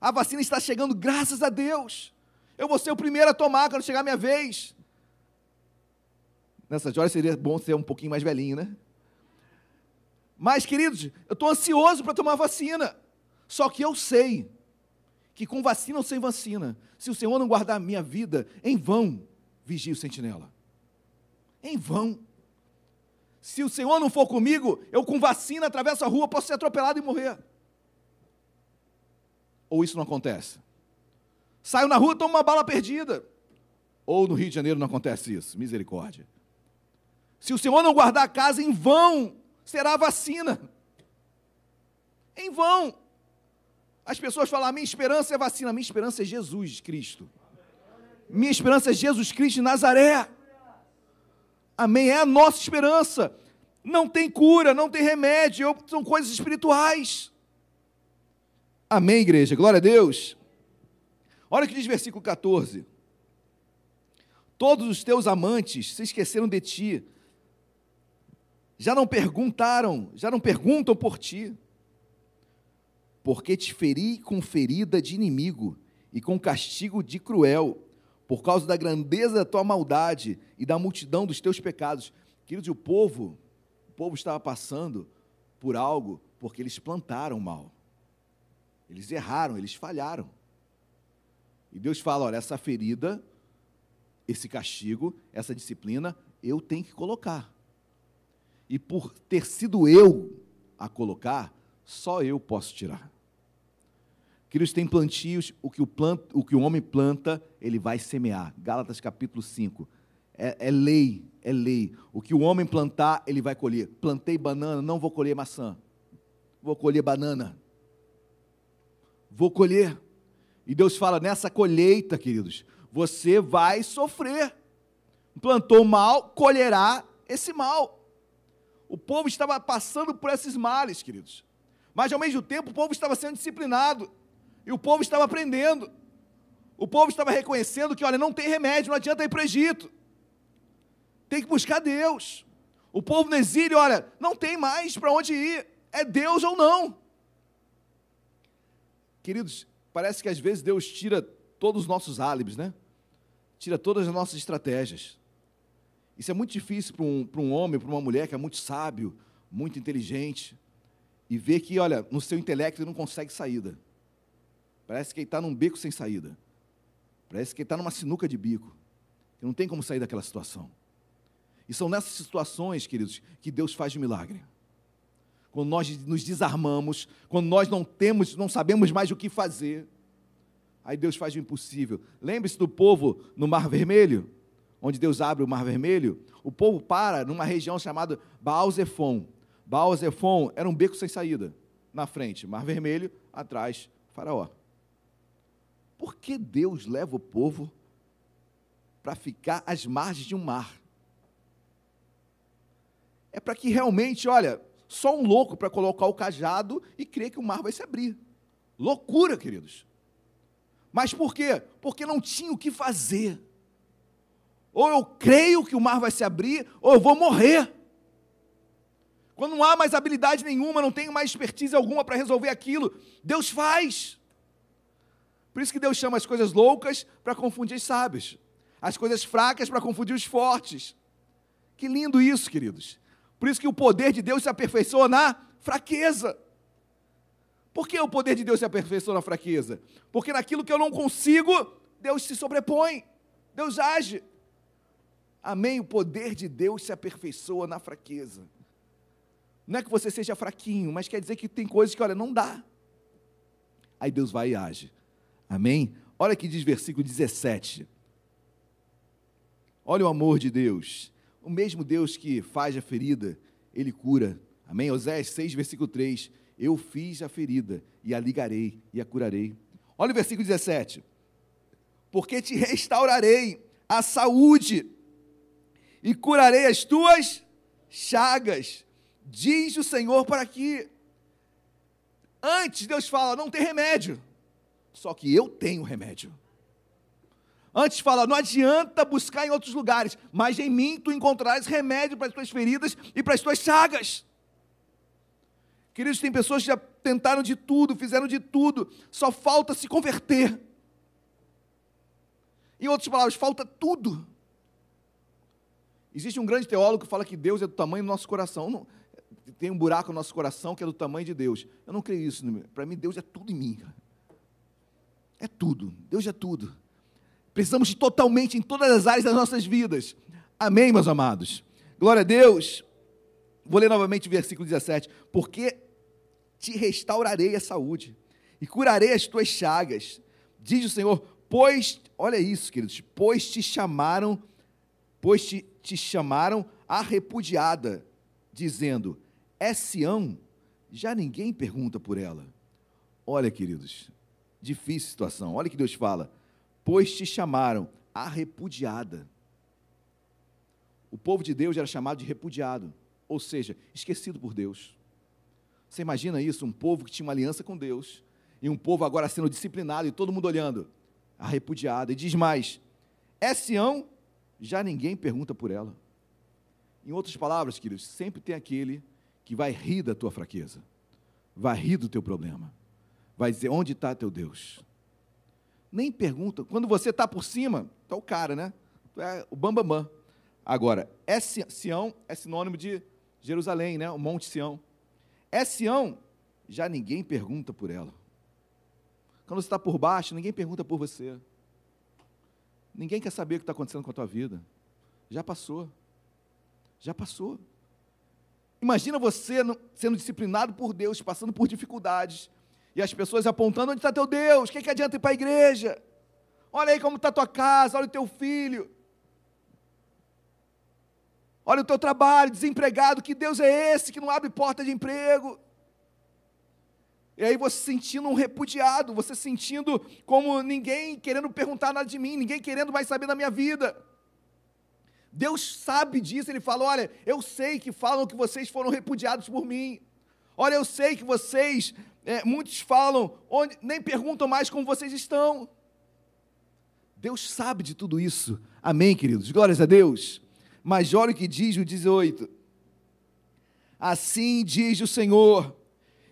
A vacina está chegando, graças a Deus. Eu vou ser o primeiro a tomar quando chegar a minha vez. Nessas horas seria bom ser um pouquinho mais velhinho, né? Mas, queridos, eu estou ansioso para tomar vacina. Só que eu sei que com vacina ou sem vacina, se o Senhor não guardar a minha vida, em vão vigia o sentinela. Em vão. Se o Senhor não for comigo, eu com vacina atravesso a rua, posso ser atropelado e morrer. Ou isso não acontece? Saio na rua, tomo uma bala perdida. Ou no Rio de Janeiro não acontece isso? Misericórdia. Se o Senhor não guardar a casa, em vão será a vacina. Em vão. As pessoas falam: minha esperança é vacina, minha esperança é Jesus Cristo. Minha esperança é Jesus Cristo de Nazaré. Amém? É a nossa esperança. Não tem cura, não tem remédio, são coisas espirituais. Amém, igreja? Glória a Deus. Olha o que diz versículo 14. Todos os teus amantes se esqueceram de ti, já não perguntaram, já não perguntam por ti, porque te feri com ferida de inimigo e com castigo de cruel, por causa da grandeza da tua maldade e da multidão dos teus pecados. Queridos, o povo, o povo estava passando por algo porque eles plantaram mal. Eles erraram, eles falharam. E Deus fala: olha, essa ferida esse castigo, essa disciplina, eu tenho que colocar. E por ter sido eu a colocar, só eu posso tirar. Queridos, tem plantios, o que o, plant, o que o homem planta, ele vai semear. Gálatas capítulo 5. É, é lei, é lei. O que o homem plantar, ele vai colher. Plantei banana, não vou colher maçã. Vou colher banana. Vou colher. E Deus fala, nessa colheita, queridos, você vai sofrer. Plantou mal, colherá esse mal. O povo estava passando por esses males, queridos. Mas ao mesmo tempo o povo estava sendo disciplinado. E o povo estava aprendendo. O povo estava reconhecendo que, olha, não tem remédio, não adianta ir para o Egito. Tem que buscar Deus. O povo no exílio, olha, não tem mais para onde ir. É Deus ou não. Queridos, parece que às vezes Deus tira todos os nossos álibis, né? Tira todas as nossas estratégias. Isso é muito difícil para um, para um homem, para uma mulher que é muito sábio, muito inteligente, e ver que, olha, no seu intelecto ele não consegue saída. Parece que ele está num beco sem saída. Parece que ele está numa sinuca de bico. Que não tem como sair daquela situação. E são nessas situações, queridos, que Deus faz milagre. Quando nós nos desarmamos, quando nós não temos, não sabemos mais o que fazer, Aí Deus faz o impossível. Lembre-se do povo no Mar Vermelho, onde Deus abre o Mar Vermelho. O povo para numa região chamada Baal-Zephon. Baal-Zephon era um beco sem saída. Na frente, Mar Vermelho, atrás, Faraó. Por que Deus leva o povo para ficar às margens de um mar? É para que realmente, olha, só um louco para colocar o cajado e crer que o mar vai se abrir. Loucura, queridos. Mas por quê? Porque não tinha o que fazer. Ou eu creio que o mar vai se abrir, ou eu vou morrer. Quando não há mais habilidade nenhuma, não tenho mais expertise alguma para resolver aquilo, Deus faz. Por isso que Deus chama as coisas loucas para confundir os sábios, as coisas fracas para confundir os fortes. Que lindo isso, queridos. Por isso que o poder de Deus se aperfeiçoa na fraqueza. Por que o poder de Deus se aperfeiçoa na fraqueza? Porque naquilo que eu não consigo, Deus se sobrepõe, Deus age. Amém? O poder de Deus se aperfeiçoa na fraqueza. Não é que você seja fraquinho, mas quer dizer que tem coisas que, olha, não dá. Aí Deus vai e age. Amém? Olha que diz versículo 17. Olha o amor de Deus. O mesmo Deus que faz a ferida, ele cura. Amém? Oséias 6, versículo 3 eu fiz a ferida e a ligarei e a curarei. Olha o versículo 17. Porque te restaurarei a saúde e curarei as tuas chagas, diz o Senhor para que antes Deus fala, não tem remédio. Só que eu tenho remédio. Antes fala, não adianta buscar em outros lugares, mas em mim tu encontrarás remédio para as tuas feridas e para as tuas chagas. Queridos, tem pessoas que já tentaram de tudo, fizeram de tudo, só falta se converter. Em outras palavras, falta tudo. Existe um grande teólogo que fala que Deus é do tamanho do nosso coração. Não, tem um buraco no nosso coração que é do tamanho de Deus. Eu não creio isso. Para mim, Deus é tudo em mim. É tudo. Deus é tudo. Precisamos de totalmente em todas as áreas das nossas vidas. Amém, meus amados. Glória a Deus. Vou ler novamente o versículo 17. Porque te restaurarei a saúde e curarei as tuas chagas, diz o Senhor, pois, olha isso, queridos, pois te chamaram, pois te, te chamaram a repudiada, dizendo: É Sião, já ninguém pergunta por ela. Olha, queridos, difícil situação. Olha que Deus fala: Pois te chamaram a repudiada. O povo de Deus era chamado de repudiado, ou seja, esquecido por Deus. Você imagina isso? Um povo que tinha uma aliança com Deus, e um povo agora sendo disciplinado e todo mundo olhando, a repudiada. E diz mais: é Sião, já ninguém pergunta por ela. Em outras palavras, queridos, sempre tem aquele que vai rir da tua fraqueza, vai rir do teu problema, vai dizer: onde está teu Deus? Nem pergunta. Quando você está por cima, está o cara, né? É o bambambam. Bam, bam. Agora, é Sião é sinônimo de Jerusalém, né? O Monte Sião. É Sião, já ninguém pergunta por ela. Quando você está por baixo, ninguém pergunta por você. Ninguém quer saber o que está acontecendo com a tua vida. Já passou. Já passou. Imagina você sendo disciplinado por Deus, passando por dificuldades, e as pessoas apontando onde está teu Deus, o que, que adianta ir para a igreja? Olha aí como está tua casa, olha o teu filho. Olha o teu trabalho, desempregado, que Deus é esse que não abre porta de emprego? E aí você sentindo um repudiado, você sentindo como ninguém querendo perguntar nada de mim, ninguém querendo mais saber da minha vida. Deus sabe disso, Ele fala: Olha, eu sei que falam que vocês foram repudiados por mim. Olha, eu sei que vocês, é, muitos falam, onde, nem perguntam mais como vocês estão. Deus sabe de tudo isso. Amém, queridos? Glórias a Deus. Mas olha o que diz o 18. Assim diz o Senhor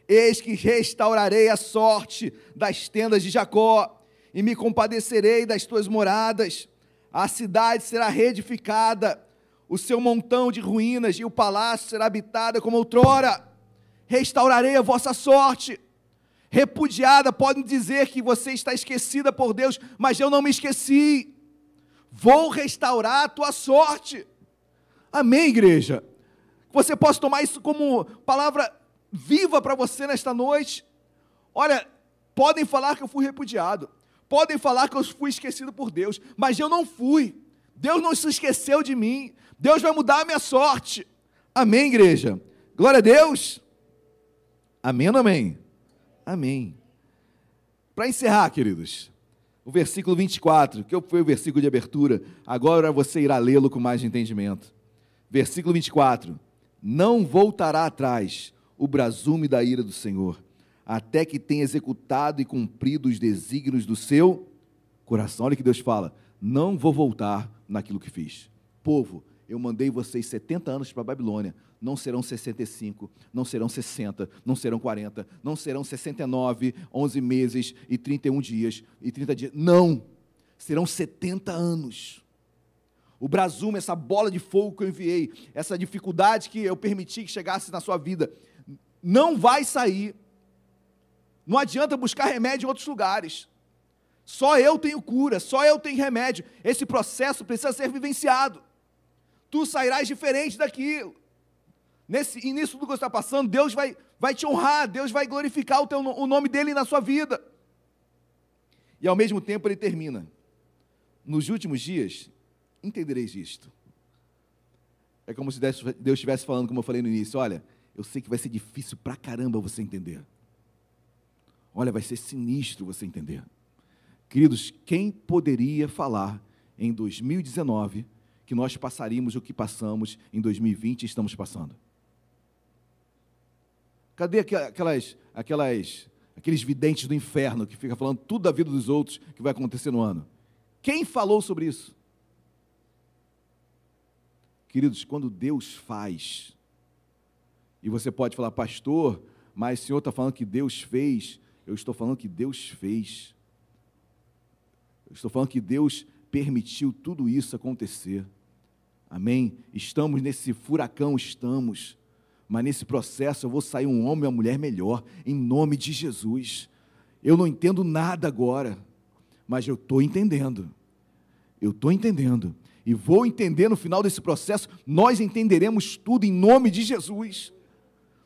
Eis que restaurarei a sorte das tendas de Jacó, e me compadecerei das tuas moradas. A cidade será reedificada, o seu montão de ruínas e o palácio será habitado como outrora. Restaurarei a vossa sorte. Repudiada, podem dizer que você está esquecida por Deus, mas eu não me esqueci. Vou restaurar a tua sorte. Amém, igreja? Você possa tomar isso como palavra viva para você nesta noite. Olha, podem falar que eu fui repudiado, podem falar que eu fui esquecido por Deus, mas eu não fui. Deus não se esqueceu de mim. Deus vai mudar a minha sorte. Amém, igreja? Glória a Deus. Amém ou amém? Amém. Para encerrar, queridos, o versículo 24, que foi o versículo de abertura, agora você irá lê-lo com mais entendimento. Versículo 24: Não voltará atrás o brasume da ira do Senhor, até que tenha executado e cumprido os desígnios do seu coração. Olha que Deus fala: não vou voltar naquilo que fiz. Povo, eu mandei vocês 70 anos para a Babilônia, não serão 65, não serão 60, não serão 40, não serão 69, 11 meses e 31 dias e 30 dias. Não! Serão 70 anos. O brasume, essa bola de fogo que eu enviei, essa dificuldade que eu permiti que chegasse na sua vida, não vai sair. Não adianta buscar remédio em outros lugares. Só eu tenho cura, só eu tenho remédio. Esse processo precisa ser vivenciado. Tu sairás diferente daquilo. Nesse, nisso tudo que você está passando, Deus vai, vai te honrar, Deus vai glorificar o, teu, o nome dele na sua vida. E ao mesmo tempo ele termina. Nos últimos dias, entendereis isto. É como se Deus estivesse falando, como eu falei no início: olha, eu sei que vai ser difícil pra caramba você entender. Olha, vai ser sinistro você entender. Queridos, quem poderia falar em 2019 que nós passaríamos o que passamos em 2020 e estamos passando? Cadê aquelas, aquelas, aqueles videntes do inferno que ficam falando tudo da vida dos outros que vai acontecer no ano? Quem falou sobre isso? Queridos, quando Deus faz, e você pode falar, pastor, mas o senhor está falando que Deus fez. Eu estou falando que Deus fez. Eu estou falando que Deus permitiu tudo isso acontecer. Amém? Estamos nesse furacão, estamos. Mas nesse processo eu vou sair um homem ou uma mulher melhor, em nome de Jesus. Eu não entendo nada agora, mas eu estou entendendo. Eu estou entendendo. E vou entender no final desse processo, nós entenderemos tudo em nome de Jesus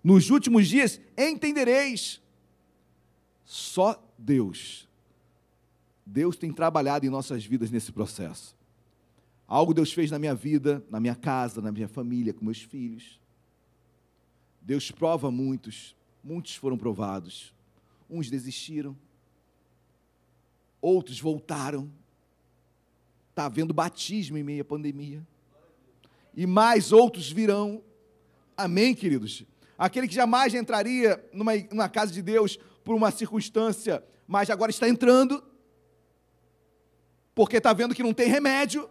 nos últimos dias entendereis. Só Deus. Deus tem trabalhado em nossas vidas nesse processo. Algo Deus fez na minha vida, na minha casa, na minha família, com meus filhos. Deus prova muitos, muitos foram provados. Uns desistiram, outros voltaram. Está havendo batismo em meio à pandemia. E mais outros virão. Amém, queridos? Aquele que jamais entraria numa, numa casa de Deus por uma circunstância, mas agora está entrando, porque está vendo que não tem remédio.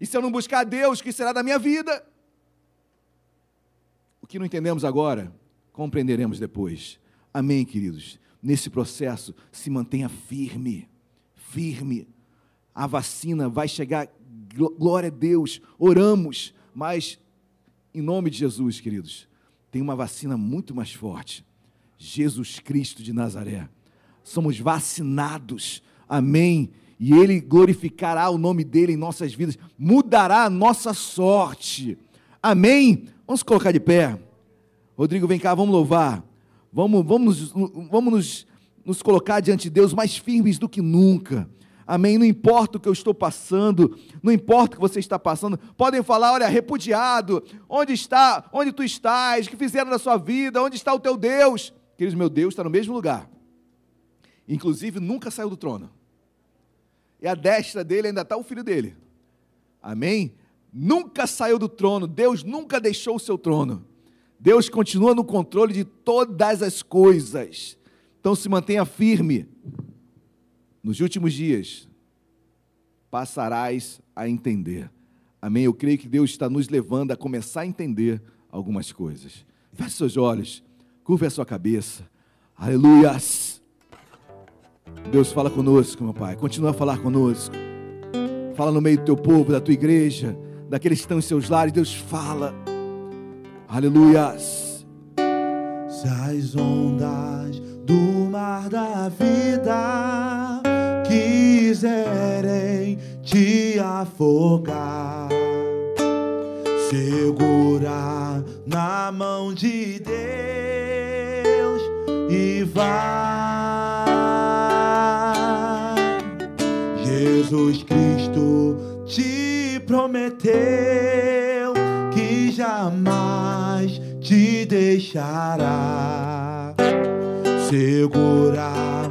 E se eu não buscar Deus, o que será da minha vida? O que não entendemos agora, compreenderemos depois. Amém, queridos? Nesse processo, se mantenha firme, firme. A vacina vai chegar, glória a Deus, oramos, mas em nome de Jesus, queridos, tem uma vacina muito mais forte. Jesus Cristo de Nazaré. Somos vacinados, amém. E Ele glorificará o nome dEle em nossas vidas, mudará a nossa sorte, amém. Vamos colocar de pé. Rodrigo, vem cá, vamos louvar. Vamos, vamos, vamos nos, nos colocar diante de Deus mais firmes do que nunca. Amém. Não importa o que eu estou passando, não importa o que você está passando. Podem falar, olha, repudiado, onde está? Onde tu estás? O que fizeram na sua vida? Onde está o teu Deus? Queridos, meu Deus está no mesmo lugar. Inclusive, nunca saiu do trono. E a destra dele ainda está o filho dele. Amém? Nunca saiu do trono. Deus nunca deixou o seu trono. Deus continua no controle de todas as coisas. Então se mantenha firme. Nos últimos dias, passarás a entender. Amém? Eu creio que Deus está nos levando a começar a entender algumas coisas. Feche seus olhos, curva a sua cabeça. Aleluias. Deus fala conosco, meu Pai. Continua a falar conosco. Fala no meio do teu povo, da tua igreja, daqueles que estão em seus lares. Deus fala. Aleluias. Se as ondas do mar da vida quiserem te afogar, segura na mão de Deus e vai. Jesus Cristo te prometeu que jamais te deixará. Segurar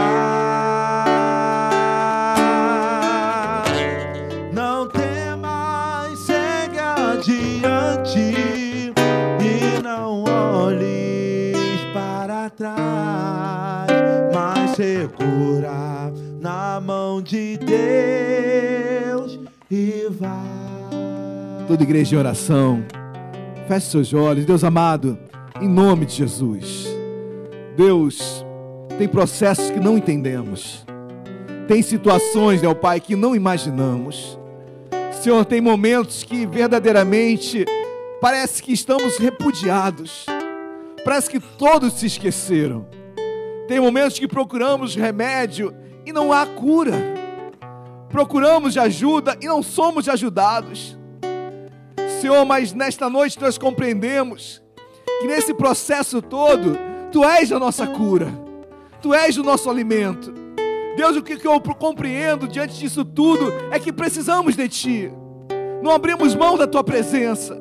Segura na mão de Deus e vai. Toda igreja de oração, feche seus olhos, Deus amado, em nome de Jesus. Deus, tem processos que não entendemos, tem situações, meu Pai, que não imaginamos. Senhor, tem momentos que verdadeiramente parece que estamos repudiados, parece que todos se esqueceram. Tem momentos que procuramos remédio e não há cura, procuramos de ajuda e não somos ajudados. Senhor, mas nesta noite nós compreendemos que nesse processo todo, Tu és a nossa cura, Tu és o nosso alimento. Deus, o que eu compreendo diante disso tudo é que precisamos de Ti, não abrimos mão da Tua presença,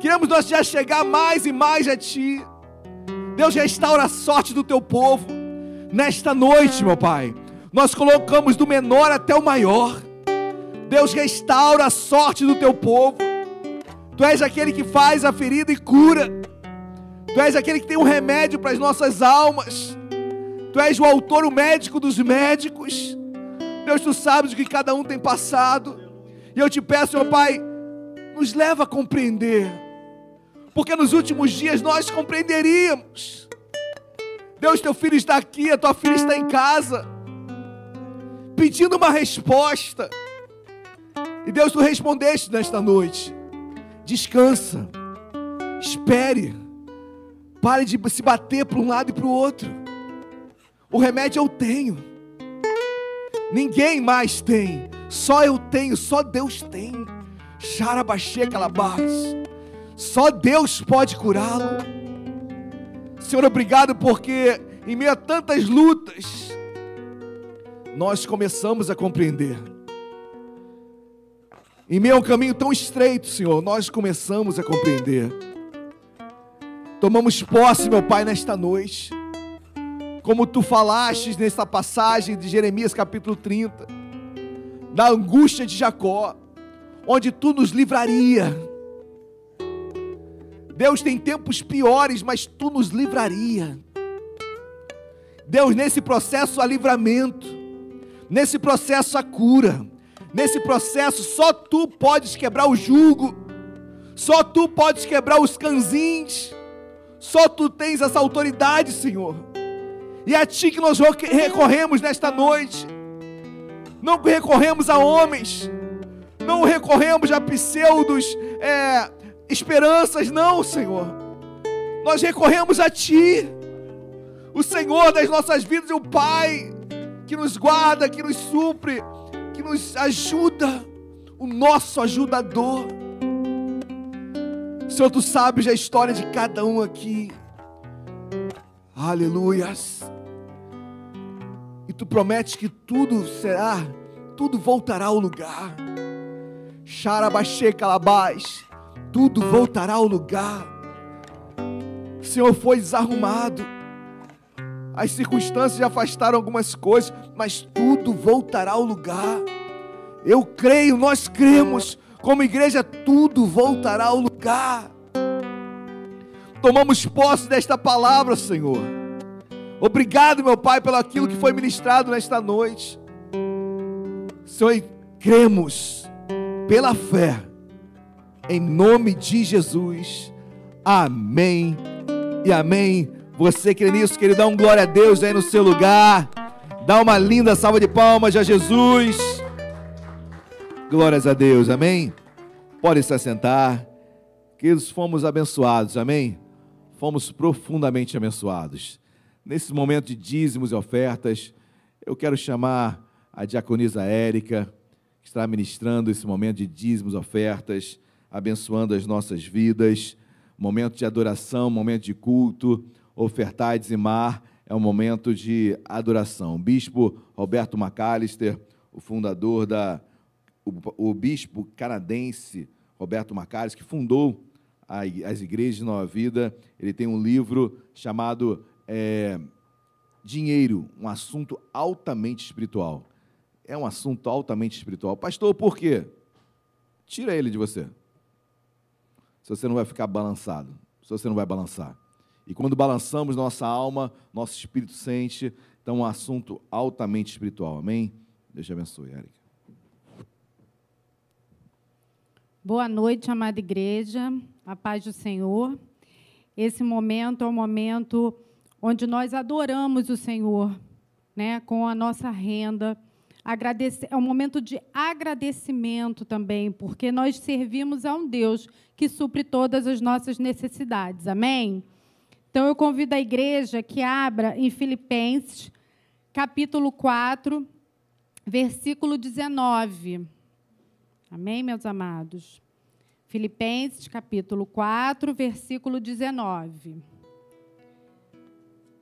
queremos nós já chegar mais e mais a Ti. Deus, restaura a sorte do teu povo. Nesta noite, meu Pai, nós colocamos do menor até o maior. Deus, restaura a sorte do teu povo. Tu és aquele que faz a ferida e cura. Tu és aquele que tem um remédio para as nossas almas. Tu és o autor, o médico dos médicos. Deus, tu sabes o que cada um tem passado. E eu te peço, meu Pai, nos leva a compreender. Porque nos últimos dias nós compreenderíamos. Deus, teu filho está aqui, a tua filha está em casa, pedindo uma resposta. E Deus, tu respondeste nesta noite. Descansa, espere, pare de se bater para um lado e para o outro. O remédio eu tenho, ninguém mais tem, só eu tenho, só Deus tem. Xarabaxê calabás, só Deus pode curá-lo. Senhor, obrigado porque em meio a tantas lutas, nós começamos a compreender em meio a um caminho tão estreito, Senhor, nós começamos a compreender. Tomamos posse, meu Pai, nesta noite. Como tu falaste nessa passagem de Jeremias capítulo 30, da angústia de Jacó, onde tu nos livraria. Deus tem tempos piores, mas tu nos livraria. Deus, nesse processo há livramento, nesse processo há cura, Nesse processo, só tu podes quebrar o jugo, só tu podes quebrar os canzins, só tu tens essa autoridade, Senhor. E é a ti que nós recorremos nesta noite. Não recorremos a homens, não recorremos a pseudos é, esperanças, não, Senhor. Nós recorremos a Ti, o Senhor das nossas vidas, o Pai que nos guarda, que nos supre, que nos ajuda, o nosso ajudador. Senhor, tu sabes a história de cada um aqui. Aleluias. E tu prometes que tudo será, tudo voltará ao lugar. Xarabaxê calabás, tudo voltará ao lugar. Senhor, foi desarrumado. As circunstâncias afastaram algumas coisas, mas tudo voltará ao lugar. Eu creio, nós cremos, como igreja, tudo voltará ao lugar. Tomamos posse desta palavra, Senhor. Obrigado, meu Pai, pelo aquilo que foi ministrado nesta noite. Senhor, cremos pela fé, em nome de Jesus. Amém e amém. Você crê nisso, querido? Dá um glória a Deus aí no seu lugar. Dá uma linda salva de palmas a Jesus. Glórias a Deus, amém? Pode se assentar. Queridos, fomos abençoados, amém? Fomos profundamente abençoados. Nesse momento de dízimos e ofertas, eu quero chamar a diaconisa Érica, que está ministrando esse momento de dízimos e ofertas, abençoando as nossas vidas, momento de adoração, momento de culto ofertar e dizimar é um momento de adoração. O bispo Roberto McAllister, o fundador da. O, o bispo canadense Roberto McAllister, que fundou a, as igrejas de Nova Vida, ele tem um livro chamado é, Dinheiro, um assunto altamente espiritual. É um assunto altamente espiritual. Pastor, por quê? Tira ele de você. Se você não vai ficar balançado, se você não vai balançar. E quando balançamos nossa alma, nosso espírito sente. Então, um assunto altamente espiritual. Amém? Deus te abençoe, Érica. Boa noite, amada igreja. A paz do Senhor. Esse momento é um momento onde nós adoramos o Senhor, né, com a nossa renda. Agradecer, é um momento de agradecimento também, porque nós servimos a um Deus que supre todas as nossas necessidades. Amém? Então eu convido a igreja que abra em Filipenses, capítulo 4, versículo 19. Amém, meus amados? Filipenses, capítulo 4, versículo 19.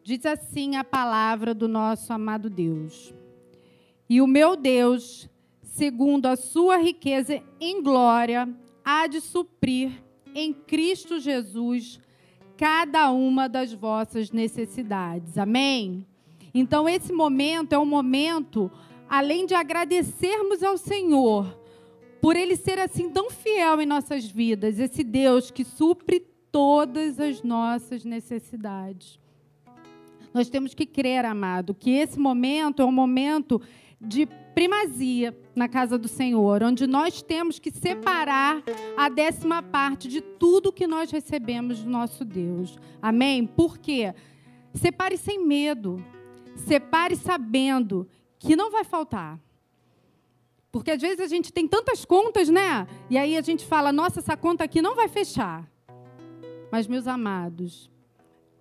Diz assim a palavra do nosso amado Deus: E o meu Deus, segundo a sua riqueza em glória, há de suprir em Cristo Jesus cada uma das vossas necessidades. Amém? Então, esse momento é um momento, além de agradecermos ao Senhor, por Ele ser assim tão fiel em nossas vidas, esse Deus que supre todas as nossas necessidades. Nós temos que crer, amado, que esse momento é um momento de primazia na casa do Senhor, onde nós temos que separar a décima parte de tudo que nós recebemos do nosso Deus. Amém? Por quê? Separe sem medo. Separe sabendo que não vai faltar. Porque às vezes a gente tem tantas contas, né? E aí a gente fala: nossa, essa conta aqui não vai fechar. Mas, meus amados,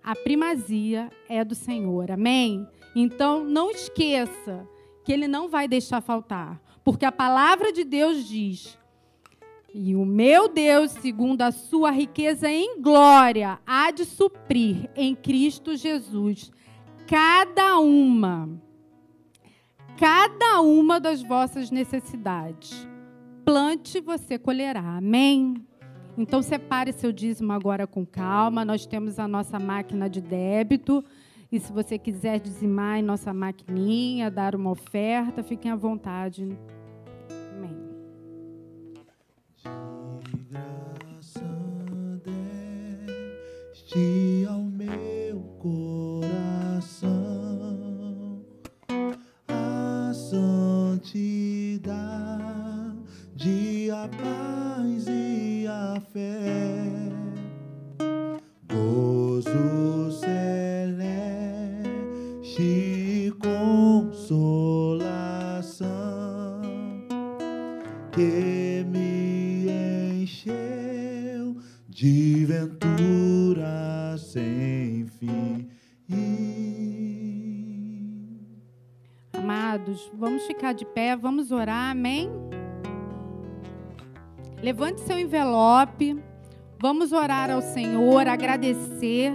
a primazia é do Senhor, amém? Então, não esqueça que Ele não vai deixar faltar, porque a palavra de Deus diz: e o meu Deus, segundo a sua riqueza em glória, há de suprir em Cristo Jesus cada uma, cada uma das vossas necessidades. Plante, você colherá. Amém? Então, separe seu dízimo agora com calma. Nós temos a nossa máquina de débito. E se você quiser dizimar em nossa maquininha, dar uma oferta, fiquem à vontade. Amém. De graça deste ao meu coração a santidade, a paz e a fé, gozo de ventura sem fim. Amados, vamos ficar de pé, vamos orar, amém? Levante seu envelope, vamos orar ao Senhor, agradecer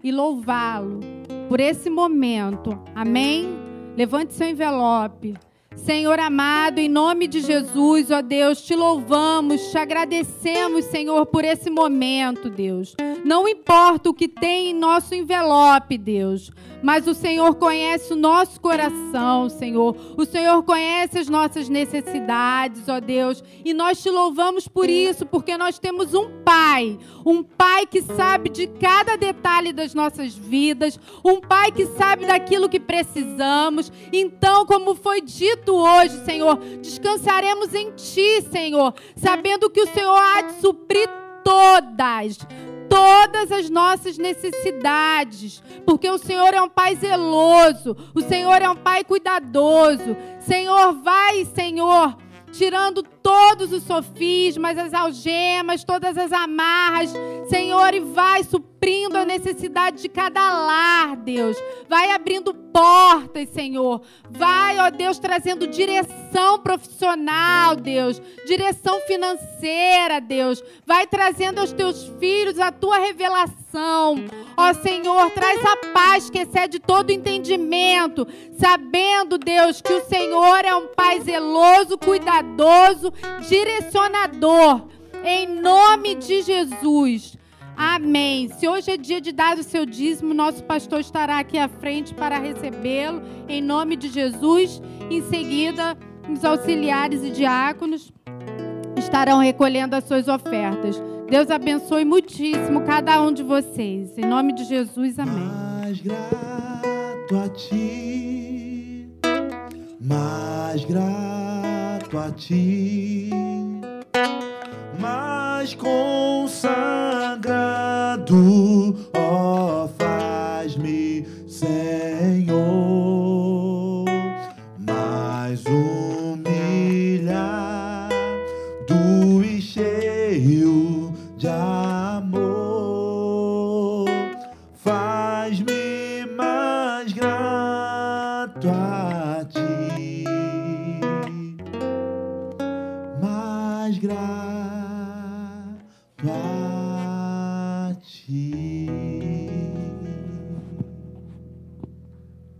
e louvá-lo por esse momento, amém? Levante seu envelope. Senhor amado, em nome de Jesus, ó Deus, te louvamos, te agradecemos, Senhor, por esse momento, Deus. Não importa o que tem em nosso envelope, Deus, mas o Senhor conhece o nosso coração, Senhor. O Senhor conhece as nossas necessidades, ó Deus, e nós te louvamos por isso, porque nós temos um Pai, um Pai que sabe de cada detalhe das nossas vidas, um Pai que sabe daquilo que precisamos. Então, como foi dito hoje, Senhor, descansaremos em Ti, Senhor, sabendo que o Senhor há de suprir todas, todas as nossas necessidades, porque o Senhor é um Pai zeloso, o Senhor é um Pai cuidadoso. Senhor, vai, Senhor, tirando todos os sofismas, as algemas, todas as amarras, Senhor, e vai suprindo a necessidade de cada lar, Deus. Vai abrindo portas, Senhor. Vai, ó Deus, trazendo direção profissional, Deus, direção financeira, Deus. Vai trazendo aos teus filhos a tua revelação. Ó Senhor, traz a paz que excede todo entendimento, sabendo, Deus, que o Senhor é um Pai zeloso, cuidadoso, direcionador. Em nome de Jesus. Amém. Se hoje é dia de dar o seu dízimo, nosso pastor estará aqui à frente para recebê-lo, em nome de Jesus. Em seguida, os auxiliares e diáconos estarão recolhendo as suas ofertas. Deus abençoe muitíssimo cada um de vocês. Em nome de Jesus, amém. Mais grato a ti, mais grato a ti, mais consagrado, ó,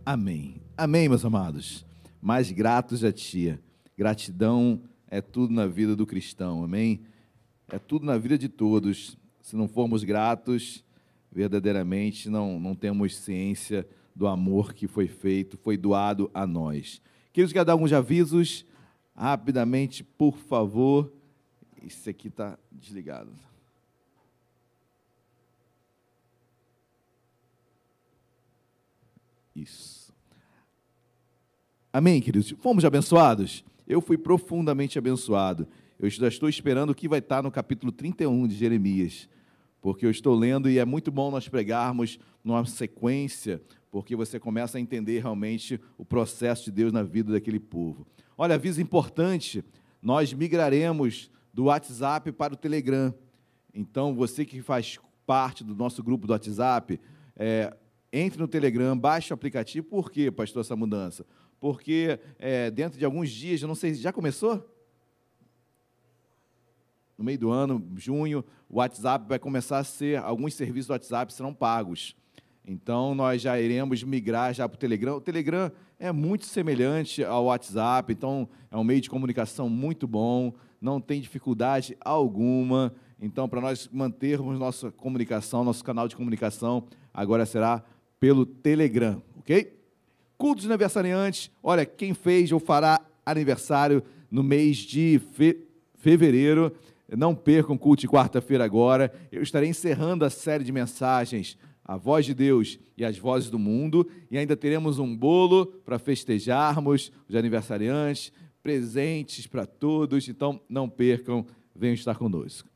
Amém. Amém, meus amados. Mais gratos a Ti. Gratidão é tudo na vida do cristão, amém? É tudo na vida de todos. Se não formos gratos, verdadeiramente não, não temos ciência do amor que foi feito, foi doado a nós. Queridos, quer dar alguns avisos? Rapidamente, por favor. Esse aqui está desligado. Isso. Amém, queridos? Fomos abençoados? Eu fui profundamente abençoado. Eu já estou esperando o que vai estar no capítulo 31 de Jeremias, porque eu estou lendo e é muito bom nós pregarmos numa sequência, porque você começa a entender realmente o processo de Deus na vida daquele povo. Olha, aviso importante: nós migraremos do WhatsApp para o Telegram. Então, você que faz parte do nosso grupo do WhatsApp, é, entre no Telegram, baixe o aplicativo. Por quê, pastor, essa mudança? Porque é, dentro de alguns dias, eu não sei, já começou? No meio do ano, junho, o WhatsApp vai começar a ser, alguns serviços do WhatsApp serão pagos. Então, nós já iremos migrar já para o Telegram. O Telegram é muito semelhante ao WhatsApp, então é um meio de comunicação muito bom, não tem dificuldade alguma. Então, para nós mantermos nossa comunicação, nosso canal de comunicação, agora será pelo Telegram, ok? Cultos aniversariantes, olha, quem fez ou fará aniversário no mês de fe fevereiro, não percam culto de quarta-feira agora. Eu estarei encerrando a série de mensagens a voz de Deus e as vozes do mundo, e ainda teremos um bolo para festejarmos os aniversariantes, presentes para todos, então não percam, venham estar conosco.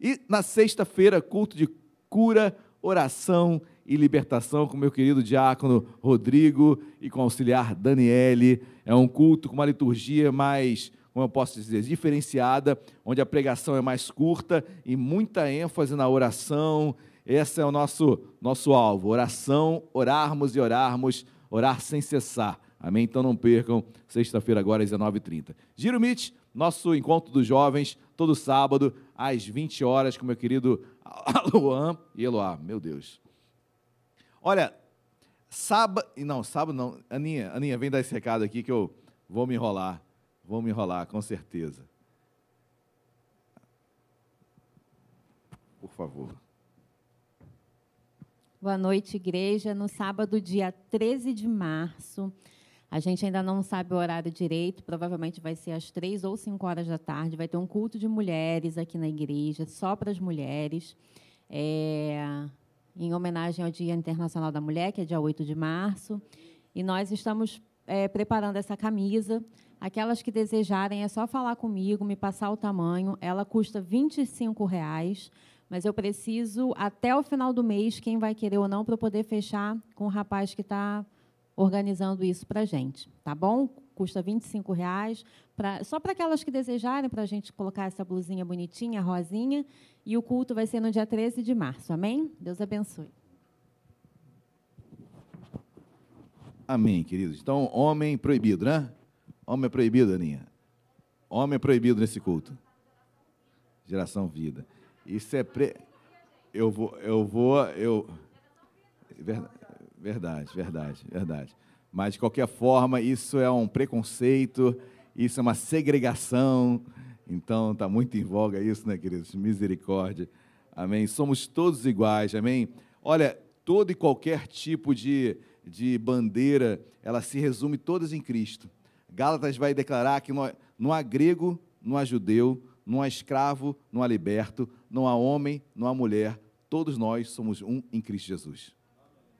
E na sexta-feira, culto de cura, oração e libertação com meu querido diácono Rodrigo e com o auxiliar Daniele. É um culto com uma liturgia mais, como eu posso dizer, diferenciada, onde a pregação é mais curta e muita ênfase na oração. Esse é o nosso, nosso alvo: oração, orarmos e orarmos, orar sem cessar. Amém? Então não percam, sexta-feira agora às 19h30. Giro Meet, nosso encontro dos jovens, todo sábado, às 20 horas, com meu querido Luan e Eloá. Meu Deus. Olha, sábado. Não, sábado não. Aninha, Aninha, vem dar esse recado aqui que eu vou me enrolar. Vou me enrolar, com certeza. Por favor. Boa noite, igreja. No sábado, dia 13 de março, a gente ainda não sabe o horário direito, provavelmente vai ser às três ou cinco horas da tarde. Vai ter um culto de mulheres aqui na igreja, só para as mulheres. É, em homenagem ao Dia Internacional da Mulher, que é dia 8 de março. E nós estamos é, preparando essa camisa. Aquelas que desejarem, é só falar comigo, me passar o tamanho. Ela custa 25 reais, mas eu preciso, até o final do mês, quem vai querer ou não, para poder fechar com o rapaz que está organizando isso para a gente. Tá bom? Custa 25 reais, pra, só para aquelas que desejarem, para a gente colocar essa blusinha bonitinha, rosinha. E o culto vai ser no dia 13 de março. Amém? Deus abençoe. Amém, queridos. Então, homem proibido, né? Homem é proibido, Aninha. Homem é proibido nesse culto. Geração vida. Isso é pre... Eu vou, eu vou, eu. Verdade, verdade, verdade. Mas de qualquer forma, isso é um preconceito, isso é uma segregação. Então, está muito em voga isso, né, queridos? Misericórdia. Amém. Somos todos iguais, amém? Olha, todo e qualquer tipo de, de bandeira, ela se resume todas em Cristo. Gálatas vai declarar que não, não há grego, não há judeu, não há escravo, não há liberto, não há homem, não há mulher, todos nós somos um em Cristo Jesus.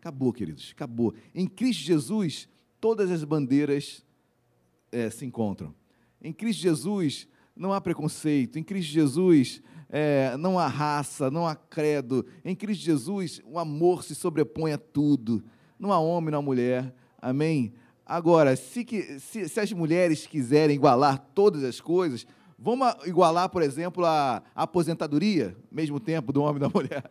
Acabou, queridos, acabou. Em Cristo Jesus, todas as bandeiras é, se encontram. Em Cristo Jesus, não há preconceito. Em Cristo Jesus, é, não há raça, não há credo. Em Cristo Jesus, o amor se sobrepõe a tudo. Não há homem, não há mulher. Amém? Agora, se, que, se, se as mulheres quiserem igualar todas as coisas, vamos igualar, por exemplo, a, a aposentadoria, mesmo tempo do homem e da mulher.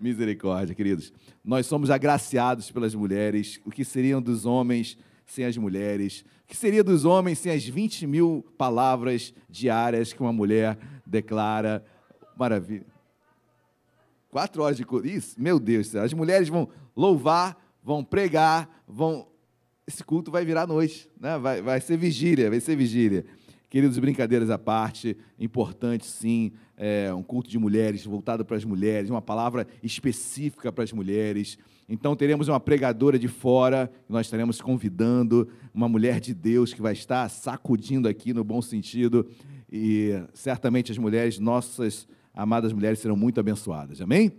Misericórdia, queridos. Nós somos agraciados pelas mulheres. O que seriam dos homens sem as mulheres? O que seria dos homens sem as 20 mil palavras diárias que uma mulher declara? Maravilha. Quatro horas de isso, meu Deus, as mulheres vão louvar, vão pregar, vão. Esse culto vai virar noite, né? vai, vai ser vigília, vai ser vigília. Queridos, brincadeiras à parte, importante sim, é, um culto de mulheres, voltado para as mulheres, uma palavra específica para as mulheres. Então teremos uma pregadora de fora, nós estaremos convidando uma mulher de Deus que vai estar sacudindo aqui no bom sentido, e certamente as mulheres, nossas amadas mulheres, serão muito abençoadas. Amém?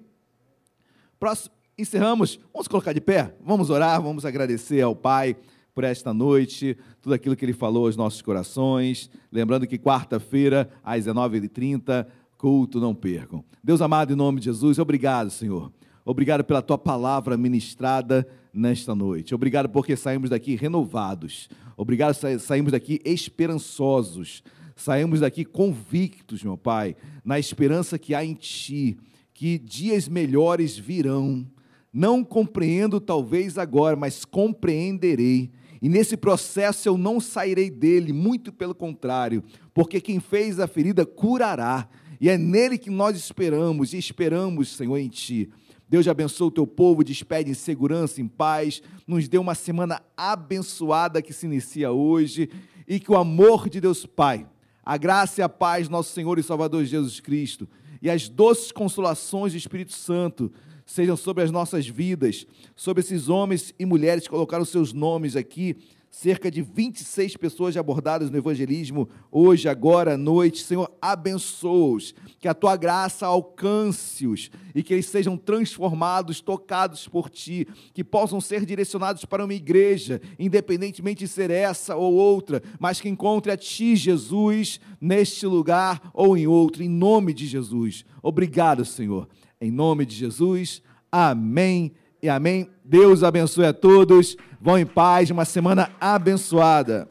Próximo, encerramos. Vamos colocar de pé? Vamos orar, vamos agradecer ao Pai por esta noite, tudo aquilo que Ele falou aos nossos corações. Lembrando que quarta-feira, às 19h30, culto não percam. Deus amado, em nome de Jesus, obrigado, Senhor. Obrigado pela tua palavra ministrada nesta noite. Obrigado porque saímos daqui renovados. Obrigado, saímos daqui esperançosos. Saímos daqui convictos, meu Pai, na esperança que há em Ti, que dias melhores virão. Não compreendo talvez agora, mas compreenderei e nesse processo eu não sairei dele, muito pelo contrário, porque quem fez a ferida curará. E é nele que nós esperamos, e esperamos, Senhor, em Ti. Deus abençoe o teu povo, despede em segurança, em paz, nos dê uma semana abençoada que se inicia hoje, e que o amor de Deus Pai, a graça e a paz do nosso Senhor e Salvador Jesus Cristo, e as doces consolações do Espírito Santo sejam sobre as nossas vidas, sobre esses homens e mulheres que colocaram seus nomes aqui, cerca de 26 pessoas abordadas no evangelismo hoje, agora à noite. Senhor, abençoa-os, que a tua graça alcance-os e que eles sejam transformados, tocados por ti, que possam ser direcionados para uma igreja, independentemente de ser essa ou outra, mas que encontre a ti, Jesus, neste lugar ou em outro, em nome de Jesus. Obrigado, Senhor. Em nome de Jesus, amém e amém. Deus abençoe a todos. Vão em paz, uma semana abençoada.